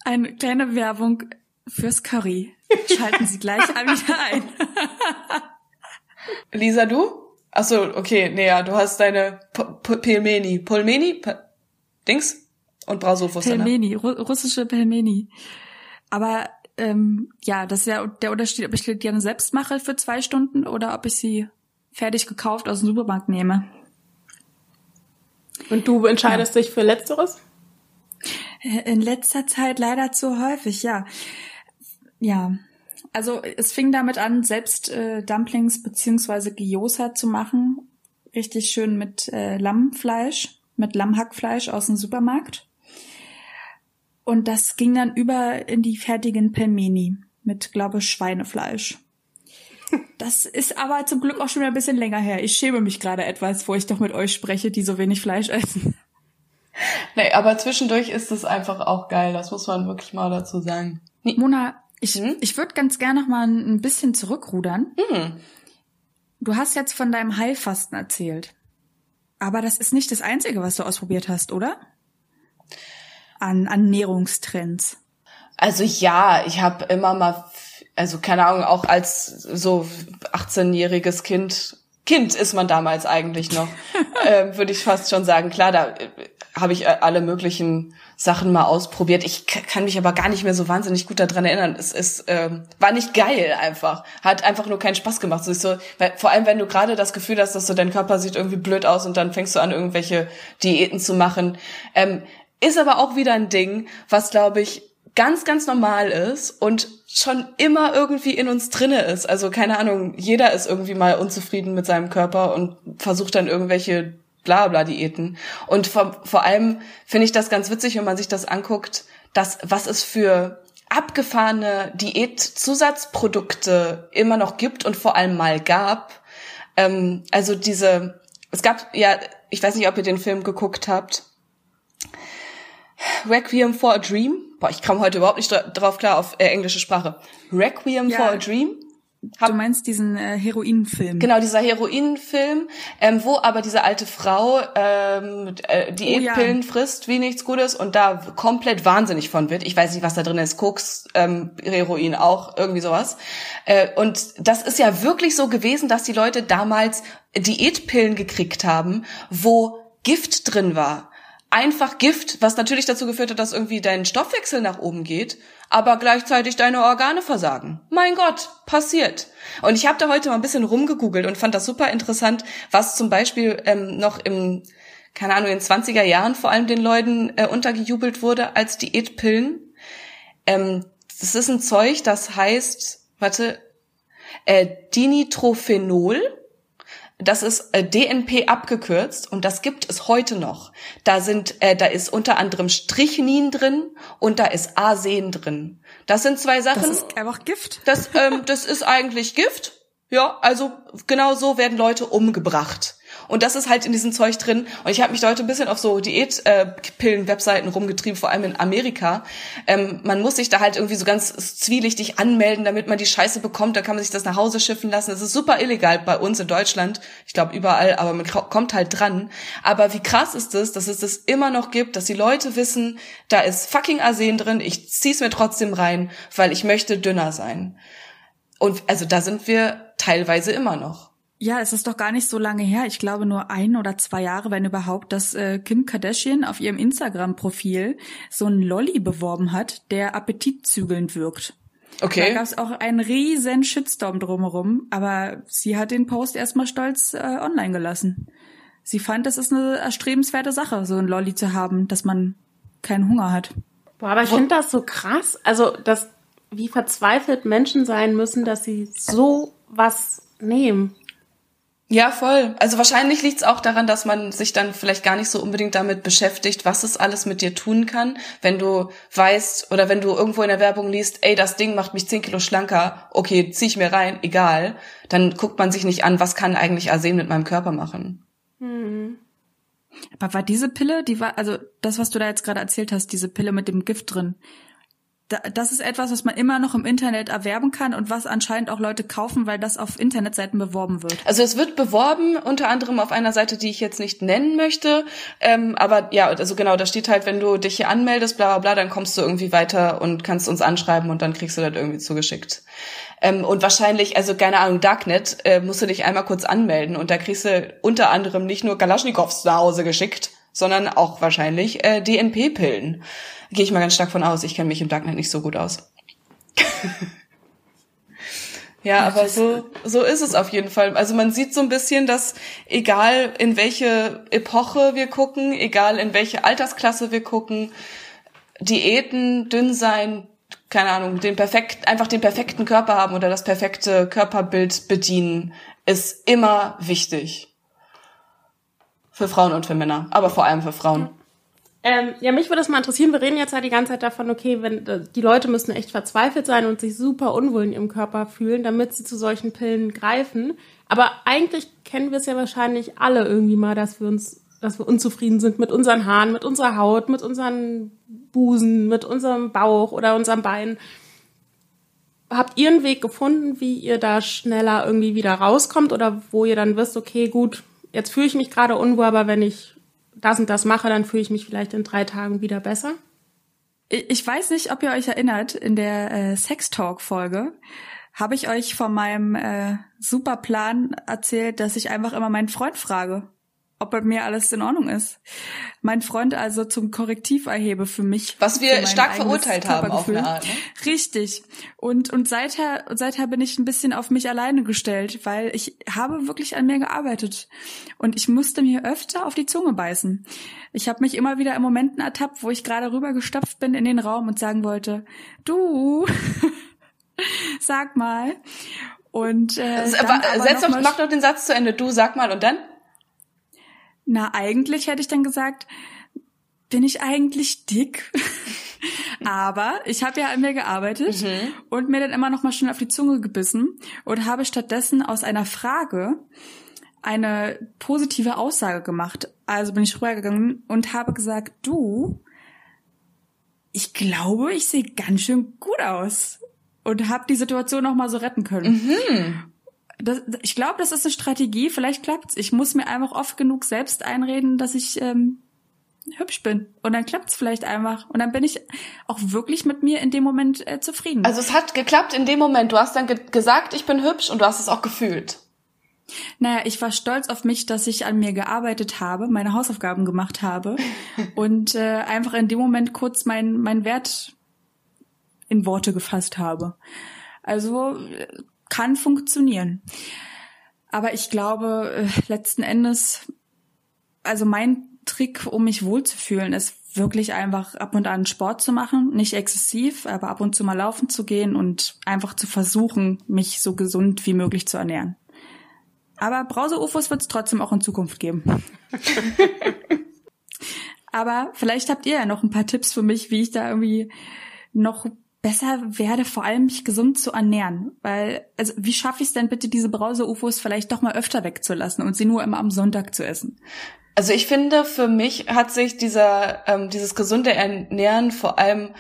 Eine kleine Werbung fürs Curry. Schalten Sie gleich [LAUGHS] wieder ein. Lisa, du? Ach so, okay, nee, ja, du hast deine Pelmeni. Polmeni? Dings? Und Brausofus. Pelmeni, russische Pelmeni. Aber ähm, ja, das ist ja der Unterschied, ob ich die gerne selbst mache für zwei Stunden oder ob ich sie fertig gekauft aus dem Supermarkt nehme. Und du entscheidest ja. dich für Letzteres? In letzter Zeit leider zu häufig, ja. Ja. Also es fing damit an, selbst äh, Dumplings beziehungsweise Gyoza zu machen. Richtig schön mit äh, Lammfleisch, mit Lammhackfleisch aus dem Supermarkt. Und das ging dann über in die fertigen Pelmeni mit, glaube ich, Schweinefleisch. Das ist aber zum Glück auch schon ein bisschen länger her. Ich schäme mich gerade etwas, wo ich doch mit euch spreche, die so wenig Fleisch essen. Nee, aber zwischendurch ist es einfach auch geil. Das muss man wirklich mal dazu sagen. Nee. Mona, ich, hm? ich würde ganz gerne noch mal ein bisschen zurückrudern. Hm. Du hast jetzt von deinem Heilfasten erzählt. Aber das ist nicht das Einzige, was du ausprobiert hast, oder? An Ernährungstrends? Also ja, ich habe immer mal, also keine Ahnung, auch als so 18-jähriges Kind, Kind ist man damals eigentlich noch, [LAUGHS] äh, würde ich fast schon sagen. Klar, da äh, habe ich äh, alle möglichen Sachen mal ausprobiert. Ich kann mich aber gar nicht mehr so wahnsinnig gut daran erinnern. Es ist äh, war nicht geil einfach, hat einfach nur keinen Spaß gemacht. So, so weil, vor allem wenn du gerade das Gefühl hast, dass so dein Körper sieht irgendwie blöd aus und dann fängst du an irgendwelche Diäten zu machen. Ähm, ist aber auch wieder ein Ding, was glaube ich ganz, ganz normal ist und schon immer irgendwie in uns drinne ist. Also keine Ahnung, jeder ist irgendwie mal unzufrieden mit seinem Körper und versucht dann irgendwelche Blabla-Diäten. Und vor, vor allem finde ich das ganz witzig, wenn man sich das anguckt, dass was es für abgefahrene Diätzusatzprodukte immer noch gibt und vor allem mal gab. Ähm, also diese, es gab ja, ich weiß nicht, ob ihr den Film geguckt habt. Requiem for a Dream. Boah, ich kam heute überhaupt nicht drauf klar auf äh, englische Sprache. Requiem ja. for a Dream. Hab, du meinst diesen äh, Heroinenfilm? Genau, dieser Heroinenfilm, ähm, wo aber diese alte Frau ähm, äh, Diätpillen oh, ja. frisst wie nichts Gutes und da komplett wahnsinnig von wird. Ich weiß nicht, was da drin ist. Koks, ähm, Heroin auch, irgendwie sowas. Äh, und das ist ja wirklich so gewesen, dass die Leute damals Diätpillen gekriegt haben, wo Gift drin war einfach Gift, was natürlich dazu geführt hat, dass irgendwie dein Stoffwechsel nach oben geht, aber gleichzeitig deine Organe versagen. Mein Gott, passiert. Und ich habe da heute mal ein bisschen rumgegoogelt und fand das super interessant, was zum Beispiel ähm, noch im, keine Ahnung, in 20er Jahren vor allem den Leuten äh, untergejubelt wurde als Diätpillen. Ähm, das ist ein Zeug, das heißt, warte, äh, Dinitrophenol das ist äh, DNP abgekürzt und das gibt es heute noch. Da sind, äh, da ist unter anderem Strichnin drin und da ist Arsen drin. Das sind zwei Sachen. Das ist einfach Gift. Das, ähm, das ist eigentlich Gift. Ja, also genau so werden Leute umgebracht. Und das ist halt in diesem Zeug drin. Und ich habe mich heute ein bisschen auf so Diätpillen-Webseiten rumgetrieben, vor allem in Amerika. Ähm, man muss sich da halt irgendwie so ganz zwielichtig anmelden, damit man die Scheiße bekommt. Da kann man sich das nach Hause schiffen lassen. Das ist super illegal bei uns in Deutschland. Ich glaube überall, aber man kommt halt dran. Aber wie krass ist es, dass es das immer noch gibt, dass die Leute wissen, da ist fucking Arsen drin, ich zieh's mir trotzdem rein, weil ich möchte dünner sein. Und also da sind wir teilweise immer noch. Ja, es ist doch gar nicht so lange her. Ich glaube nur ein oder zwei Jahre, wenn überhaupt, dass äh, Kim Kardashian auf ihrem Instagram-Profil so einen Lolly beworben hat, der appetitzügelnd wirkt. Okay. Da gab es auch einen riesen Shitstorm drumherum, aber sie hat den Post erstmal stolz äh, online gelassen. Sie fand, das ist eine erstrebenswerte Sache, so ein Lolly zu haben, dass man keinen Hunger hat. Boah, aber ich finde das so krass. Also, dass, wie verzweifelt Menschen sein müssen, dass sie so was nehmen. Ja, voll. Also wahrscheinlich liegt es auch daran, dass man sich dann vielleicht gar nicht so unbedingt damit beschäftigt, was es alles mit dir tun kann, wenn du weißt oder wenn du irgendwo in der Werbung liest, ey, das Ding macht mich 10 Kilo schlanker, okay, zieh ich mir rein, egal. Dann guckt man sich nicht an, was kann eigentlich Arsen mit meinem Körper machen. Mhm. Aber war diese Pille, die war, also das, was du da jetzt gerade erzählt hast, diese Pille mit dem Gift drin, das ist etwas, was man immer noch im Internet erwerben kann und was anscheinend auch Leute kaufen, weil das auf Internetseiten beworben wird. Also es wird beworben, unter anderem auf einer Seite, die ich jetzt nicht nennen möchte. Ähm, aber ja, also genau, da steht halt, wenn du dich hier anmeldest, bla bla bla, dann kommst du irgendwie weiter und kannst uns anschreiben und dann kriegst du das irgendwie zugeschickt. Ähm, und wahrscheinlich, also keine Ahnung, Darknet, äh, musst du dich einmal kurz anmelden und da kriegst du unter anderem nicht nur Galaschnikows nach Hause geschickt, sondern auch wahrscheinlich äh, DNP-Pillen. Gehe ich mal ganz stark von aus. Ich kenne mich im Darknet nicht so gut aus. [LAUGHS] ja, aber so, so ist es auf jeden Fall. Also man sieht so ein bisschen, dass egal in welche Epoche wir gucken, egal in welche Altersklasse wir gucken, Diäten, dünn sein, keine Ahnung, den perfekt, einfach den perfekten Körper haben oder das perfekte Körperbild bedienen, ist immer wichtig. Für Frauen und für Männer, aber vor allem für Frauen. Ähm, ja, mich würde das mal interessieren. Wir reden jetzt ja die ganze Zeit davon, okay, wenn äh, die Leute müssen echt verzweifelt sein und sich super unwohl in ihrem Körper fühlen, damit sie zu solchen Pillen greifen. Aber eigentlich kennen wir es ja wahrscheinlich alle irgendwie mal, dass wir uns, dass wir unzufrieden sind mit unseren Haaren, mit unserer Haut, mit unseren Busen, mit unserem Bauch oder unserem Bein. Habt ihr einen Weg gefunden, wie ihr da schneller irgendwie wieder rauskommt oder wo ihr dann wisst, okay, gut, jetzt fühle ich mich gerade unwohl, aber wenn ich das und das mache, dann fühle ich mich vielleicht in drei Tagen wieder besser. Ich weiß nicht, ob ihr euch erinnert, in der äh, Sex Talk Folge habe ich euch von meinem äh, super Plan erzählt, dass ich einfach immer meinen Freund frage, ob bei mir alles in Ordnung ist. Mein Freund also zum Korrektiv erhebe für mich. Was wir stark verurteilt haben auf eine Art. Ne? Richtig. Und, und seither, seither bin ich ein bisschen auf mich alleine gestellt, weil ich habe wirklich an mir gearbeitet. Und ich musste mir öfter auf die Zunge beißen. Ich habe mich immer wieder in Momenten ertappt, wo ich gerade rübergestopft bin in den Raum und sagen wollte, du, [LAUGHS] sag mal. Und äh, Setz doch, mach doch den Satz zu Ende. Du, sag mal und dann? Na, eigentlich hätte ich dann gesagt, bin ich eigentlich dick? [LAUGHS] Aber ich habe ja an mir gearbeitet mhm. und mir dann immer noch mal schön auf die Zunge gebissen und habe stattdessen aus einer Frage eine positive Aussage gemacht. Also bin ich rübergegangen und habe gesagt, du, ich glaube, ich sehe ganz schön gut aus und habe die Situation noch mal so retten können. Mhm das, ich glaube, das ist eine Strategie. Vielleicht klappt's. Ich muss mir einfach oft genug selbst einreden, dass ich ähm, hübsch bin. Und dann klappt's vielleicht einfach. Und dann bin ich auch wirklich mit mir in dem Moment äh, zufrieden. Also es hat geklappt in dem Moment. Du hast dann ge gesagt, ich bin hübsch und du hast es auch gefühlt. Naja, ich war stolz auf mich, dass ich an mir gearbeitet habe, meine Hausaufgaben gemacht habe [LAUGHS] und äh, einfach in dem Moment kurz mein, mein Wert in Worte gefasst habe. Also kann funktionieren. Aber ich glaube, äh, letzten Endes, also mein Trick, um mich wohlzufühlen, ist wirklich einfach ab und an Sport zu machen. Nicht exzessiv, aber ab und zu mal laufen zu gehen und einfach zu versuchen, mich so gesund wie möglich zu ernähren. Aber Brause-UFOs wird es trotzdem auch in Zukunft geben. [LAUGHS] aber vielleicht habt ihr ja noch ein paar Tipps für mich, wie ich da irgendwie noch besser werde, vor allem mich gesund zu ernähren. Weil, also wie schaffe ich es denn bitte, diese Brause-UFOs vielleicht doch mal öfter wegzulassen und sie nur immer am Sonntag zu essen? Also ich finde, für mich hat sich dieser, ähm, dieses gesunde Ernähren vor allem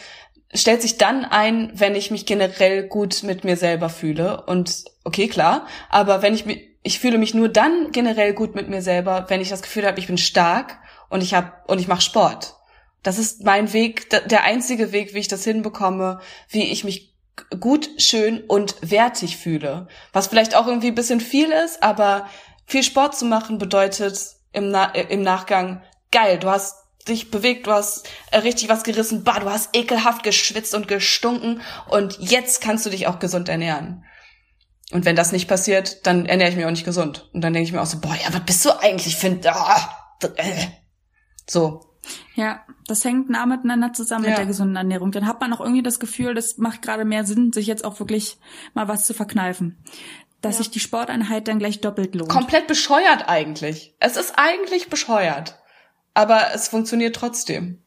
stellt sich dann ein, wenn ich mich generell gut mit mir selber fühle. Und okay, klar, aber wenn ich mich, ich fühle mich nur dann generell gut mit mir selber, wenn ich das Gefühl habe, ich bin stark und ich habe und ich mache Sport. Das ist mein Weg, der einzige Weg, wie ich das hinbekomme, wie ich mich gut, schön und wertig fühle. Was vielleicht auch irgendwie ein bisschen viel ist, aber viel Sport zu machen bedeutet im, Na im Nachgang, geil, du hast dich bewegt, du hast äh, richtig was gerissen, bah, du hast ekelhaft geschwitzt und gestunken und jetzt kannst du dich auch gesund ernähren. Und wenn das nicht passiert, dann ernähre ich mich auch nicht gesund. Und dann denke ich mir auch so, boah, ja, was bist du eigentlich für ein... Äh. So. Ja, das hängt nah miteinander zusammen ja. mit der gesunden Ernährung. Dann hat man auch irgendwie das Gefühl, das macht gerade mehr Sinn, sich jetzt auch wirklich mal was zu verkneifen. Dass ja. sich die Sporteinheit dann gleich doppelt lohnt. Komplett bescheuert eigentlich. Es ist eigentlich bescheuert. Aber es funktioniert trotzdem.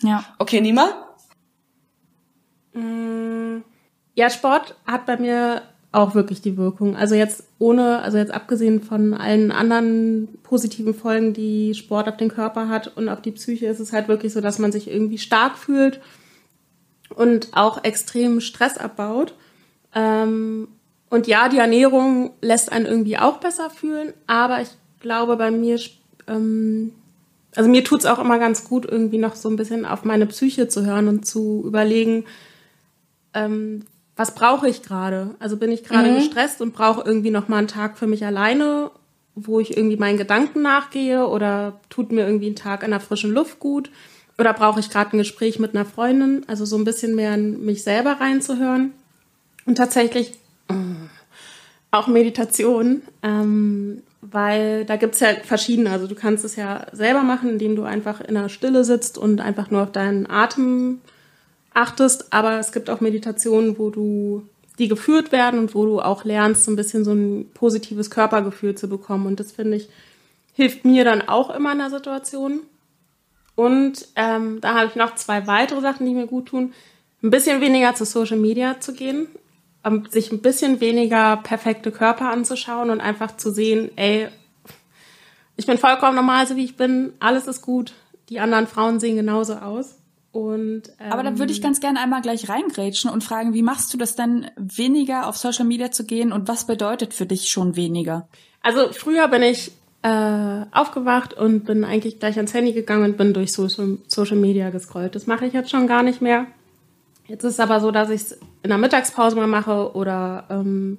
Ja. Okay, Nima? Mm, ja, Sport hat bei mir auch wirklich die Wirkung. Also jetzt ohne, also jetzt abgesehen von allen anderen positiven Folgen, die Sport auf den Körper hat und auf die Psyche, ist es halt wirklich so, dass man sich irgendwie stark fühlt und auch extrem Stress abbaut. Ähm, und ja, die Ernährung lässt einen irgendwie auch besser fühlen, aber ich glaube, bei mir, ähm, also mir tut's auch immer ganz gut, irgendwie noch so ein bisschen auf meine Psyche zu hören und zu überlegen, ähm, was brauche ich gerade? Also bin ich gerade mhm. gestresst und brauche irgendwie noch mal einen Tag für mich alleine, wo ich irgendwie meinen Gedanken nachgehe oder tut mir irgendwie ein Tag in der frischen Luft gut oder brauche ich gerade ein Gespräch mit einer Freundin? Also so ein bisschen mehr in mich selber reinzuhören und tatsächlich äh, auch Meditation, ähm, weil da gibt's ja verschiedene. Also du kannst es ja selber machen, indem du einfach in der Stille sitzt und einfach nur auf deinen Atem achtest, aber es gibt auch Meditationen, wo du die geführt werden und wo du auch lernst, so ein bisschen so ein positives Körpergefühl zu bekommen. Und das finde ich, hilft mir dann auch immer in der Situation. Und ähm, da habe ich noch zwei weitere Sachen, die mir gut tun. Ein bisschen weniger zu Social Media zu gehen, ähm, sich ein bisschen weniger perfekte Körper anzuschauen und einfach zu sehen, ey, ich bin vollkommen normal, so wie ich bin, alles ist gut, die anderen Frauen sehen genauso aus. Und, ähm, Aber da würde ich ganz gerne einmal gleich reingrätschen und fragen, wie machst du das denn, weniger auf Social Media zu gehen und was bedeutet für dich schon weniger? Also früher bin ich äh, aufgewacht und bin eigentlich gleich ans Handy gegangen und bin durch Social, Social Media gescrollt. Das mache ich jetzt schon gar nicht mehr. Jetzt ist es aber so, dass ich es in der Mittagspause mal mache oder ähm,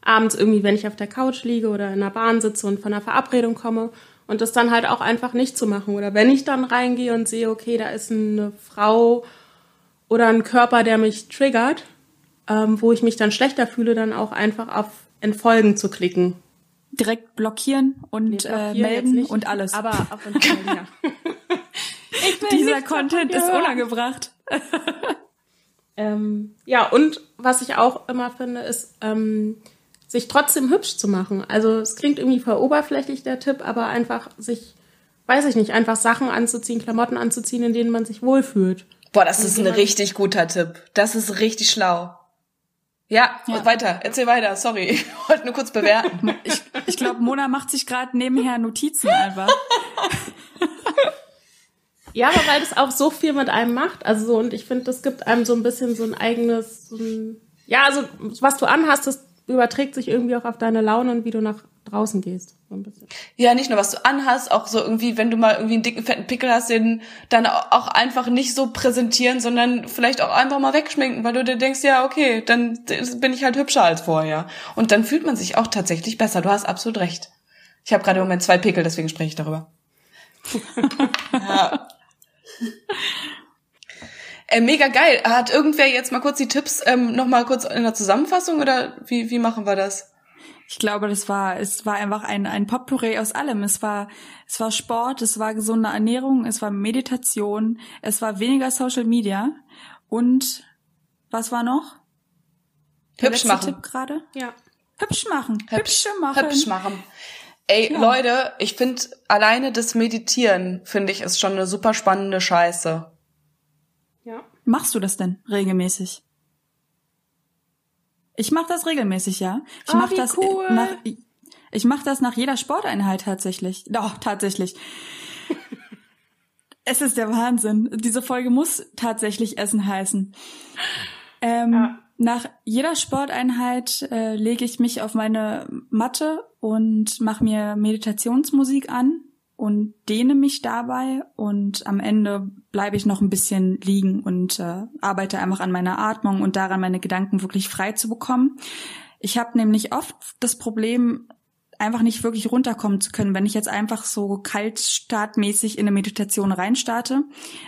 abends irgendwie, wenn ich auf der Couch liege oder in der Bahn sitze und von einer Verabredung komme und das dann halt auch einfach nicht zu machen. Oder wenn ich dann reingehe und sehe, okay, da ist eine Frau oder ein Körper, der mich triggert, ähm, wo ich mich dann schlechter fühle, dann auch einfach auf Entfolgen zu klicken. Direkt blockieren und äh, melden nicht, und alles. Aber auf Entfolgen, ja. [LAUGHS] Dieser Content ist unangebracht. ähm, ja, und was ich auch immer finde, ist, ähm, sich trotzdem hübsch zu machen. Also es klingt irgendwie veroberflächlich der Tipp, aber einfach sich, weiß ich nicht, einfach Sachen anzuziehen, Klamotten anzuziehen, in denen man sich wohlfühlt. Boah, das ist ein richtig guter Tipp. Das ist richtig schlau. Ja, ja. weiter, erzähl weiter, sorry. [LAUGHS] Ich wollte nur kurz bewerten. [LAUGHS] Ich, ich glaube, Mona macht sich gerade nebenher Notizen einfach. [LAUGHS] ja, aber weil das auch so viel mit einem macht. Also so, und ich finde, das gibt einem so ein bisschen so ein eigenes, so ein, ja, also was du anhast, das überträgt sich irgendwie auch auf deine Laune und wie du nach draußen gehst. So. Ja, nicht nur was du anhast, auch so irgendwie, wenn du mal irgendwie einen dicken, fetten Pickel hast, den dann auch einfach nicht so präsentieren, sondern vielleicht auch einfach mal wegschminken, weil du dir denkst, ja, okay, dann bin ich halt hübscher als vorher. Und dann fühlt man sich auch tatsächlich besser. Du hast absolut recht. Ich habe gerade im Moment zwei Pickel, deswegen spreche ich darüber. [LAUGHS] ja. [LAUGHS] Äh, mega geil. Hat irgendwer jetzt mal kurz die Tipps ähm, noch mal kurz in der Zusammenfassung oder wie, wie machen wir das? Ich glaube, das war, es war einfach ein, ein Potpourri aus allem. Es war, es war Sport, es war gesunde Ernährung, es war Meditation, es war weniger Social Media und was war noch? Der Hübsch machen. Tipp gerade? Ja. Hübsch machen. Hübsch, Hübsch machen. Hübsch machen. Ey, ja. Leute, ich finde alleine das Meditieren, finde ich, ist schon eine super spannende Scheiße. Machst du das denn regelmäßig? Ich mache das regelmäßig, ja. Ich Ah, mach wie das äh, cool. nach ich mache das nach jeder Sporteinheit tatsächlich. Doch, tatsächlich. [LAUGHS] es ist der Wahnsinn. Diese Folge muss tatsächlich Essen heißen. Ähm, Ja. Nach jeder Sporteinheit äh, lege ich mich auf meine Matte und mache mir Meditationsmusik an und dehne mich dabei und am Ende bleibe ich noch ein bisschen liegen und äh, arbeite einfach an meiner Atmung und daran, meine Gedanken wirklich frei zu bekommen. Ich habe nämlich oft das Problem, einfach nicht wirklich runterkommen zu können, wenn ich jetzt einfach so kaltstartmäßig in eine Meditation reinstarte.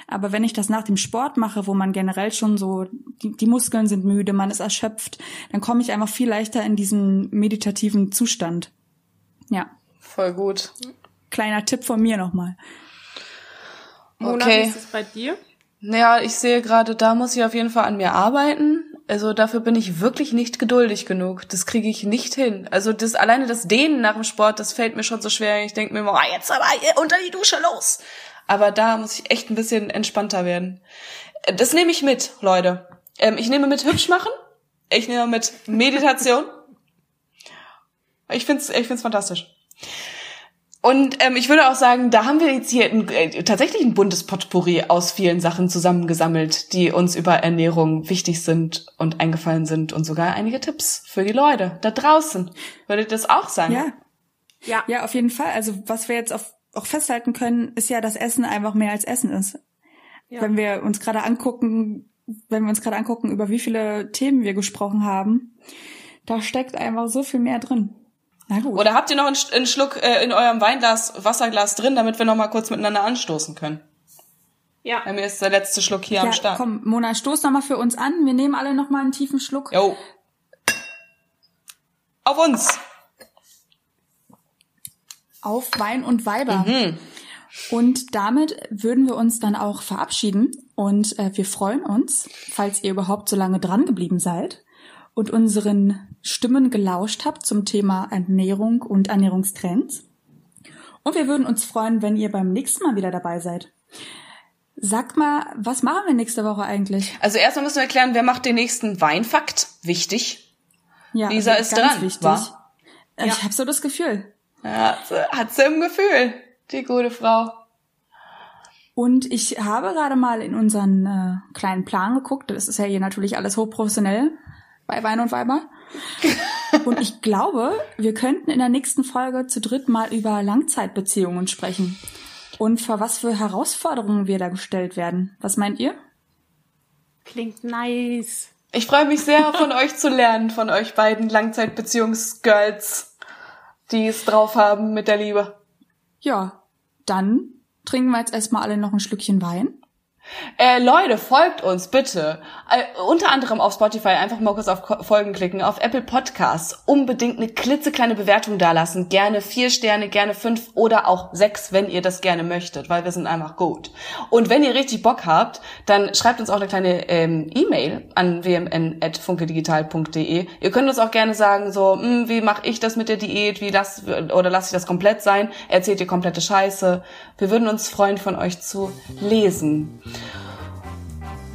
Aber wenn ich das nach dem Sport mache, wo man generell schon so, die, die Muskeln sind müde, man ist erschöpft, dann komme ich einfach viel leichter in diesen meditativen Zustand. Ja, Voll gut. Kleiner Tipp von mir nochmal. Mona, Okay. wie ist es bei dir? Naja, ich sehe gerade, da muss ich auf jeden Fall an mir arbeiten. Also dafür bin ich wirklich nicht geduldig genug. Das kriege ich nicht hin. Also das alleine das Dehnen nach dem Sport, das fällt mir schon so schwer. Ich denke mir immer, ah, jetzt aber unter die Dusche los. Aber da muss ich echt ein bisschen entspannter werden. Äh, Das nehme ich mit, Leute. Ähm, ich nehme mit hübsch machen. Ich nehme mit Meditation. Ich find's, ich find's fantastisch. Und ähm, ich würde auch sagen, da haben wir jetzt hier ein, äh, tatsächlich ein buntes Potpourri aus vielen Sachen zusammengesammelt, die uns über Ernährung wichtig sind und eingefallen sind und sogar einige Tipps für die Leute da draußen. Würdet ihr das auch sagen? Ja, Ja. ja, auf jeden Fall. Also was wir jetzt auf, auch festhalten können, ist ja, dass Essen einfach mehr als Essen ist. Ja. Wenn wir uns gerade angucken, wenn wir uns gerade angucken, über wie viele Themen wir gesprochen haben, da steckt einfach so viel mehr drin. Na gut. Oder habt ihr noch einen, Sch- einen Schluck äh, in eurem Weinglas, Wasserglas drin, damit wir noch mal kurz miteinander anstoßen können? Ja. Bei mir ist der letzte Schluck hier am ja, Start. komm, Mona, stoß noch mal für uns an. Wir nehmen alle noch mal einen tiefen Schluck. Jo. Auf uns. auf Wein und Weiber. Mhm. Und damit würden wir uns dann auch verabschieden. Und äh, wir freuen uns, falls ihr überhaupt so lange dran geblieben seid und unseren Stimmen gelauscht habt zum Thema Ernährung und Ernährungstrends. Und wir würden uns freuen, wenn ihr beim nächsten Mal wieder dabei seid. Sag mal, was machen wir nächste Woche eigentlich? Also erstmal müssen wir erklären, wer macht den nächsten Weinfakt? Wichtig. Ja, Lisa ist ganz dran, wichtig. wa? Äh, Ich habe so das Gefühl. Ja, hat sie- hat sie im Gefühl, die gute Frau. Und ich habe gerade mal in unseren äh, kleinen Plan geguckt. Das ist ja hier natürlich alles hochprofessionell bei Wein und Weiber. und ich glaube, wir könnten in der nächsten Folge zu dritt mal über Langzeitbeziehungen sprechen. Und vor was für Herausforderungen wir da gestellt werden. Was meint ihr? Klingt nice. Ich freue mich sehr, von euch zu lernen, von euch beiden Langzeitbeziehungsgirls, die es drauf haben mit der Liebe. Ja, dann trinken wir jetzt erstmal alle noch ein Schlückchen Wein. Äh, Leute, folgt uns bitte. Äh, unter anderem auf Spotify einfach mal kurz auf Ko- Folgen klicken, auf Apple Podcasts unbedingt eine klitzekleine Bewertung dalassen. Gerne vier Sterne, gerne fünf oder auch sechs, wenn ihr das gerne möchtet, weil wir sind einfach gut. Und wenn ihr richtig Bock habt, dann schreibt uns auch eine kleine ähm, E-Mail an wmn.funkedigital.de. Ihr könnt uns auch gerne sagen, so, hm, wie mache ich das mit der Diät, wie lass, oder lasse ich das komplett sein? Erzählt ihr komplette Scheiße? Wir würden uns freuen, von euch zu lesen.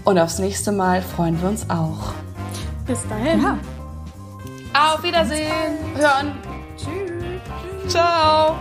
Und aufs nächste Mal freuen wir uns auch. Bis dahin. Ja, Auf Wiedersehen. Hören. Tschüss. Ciao.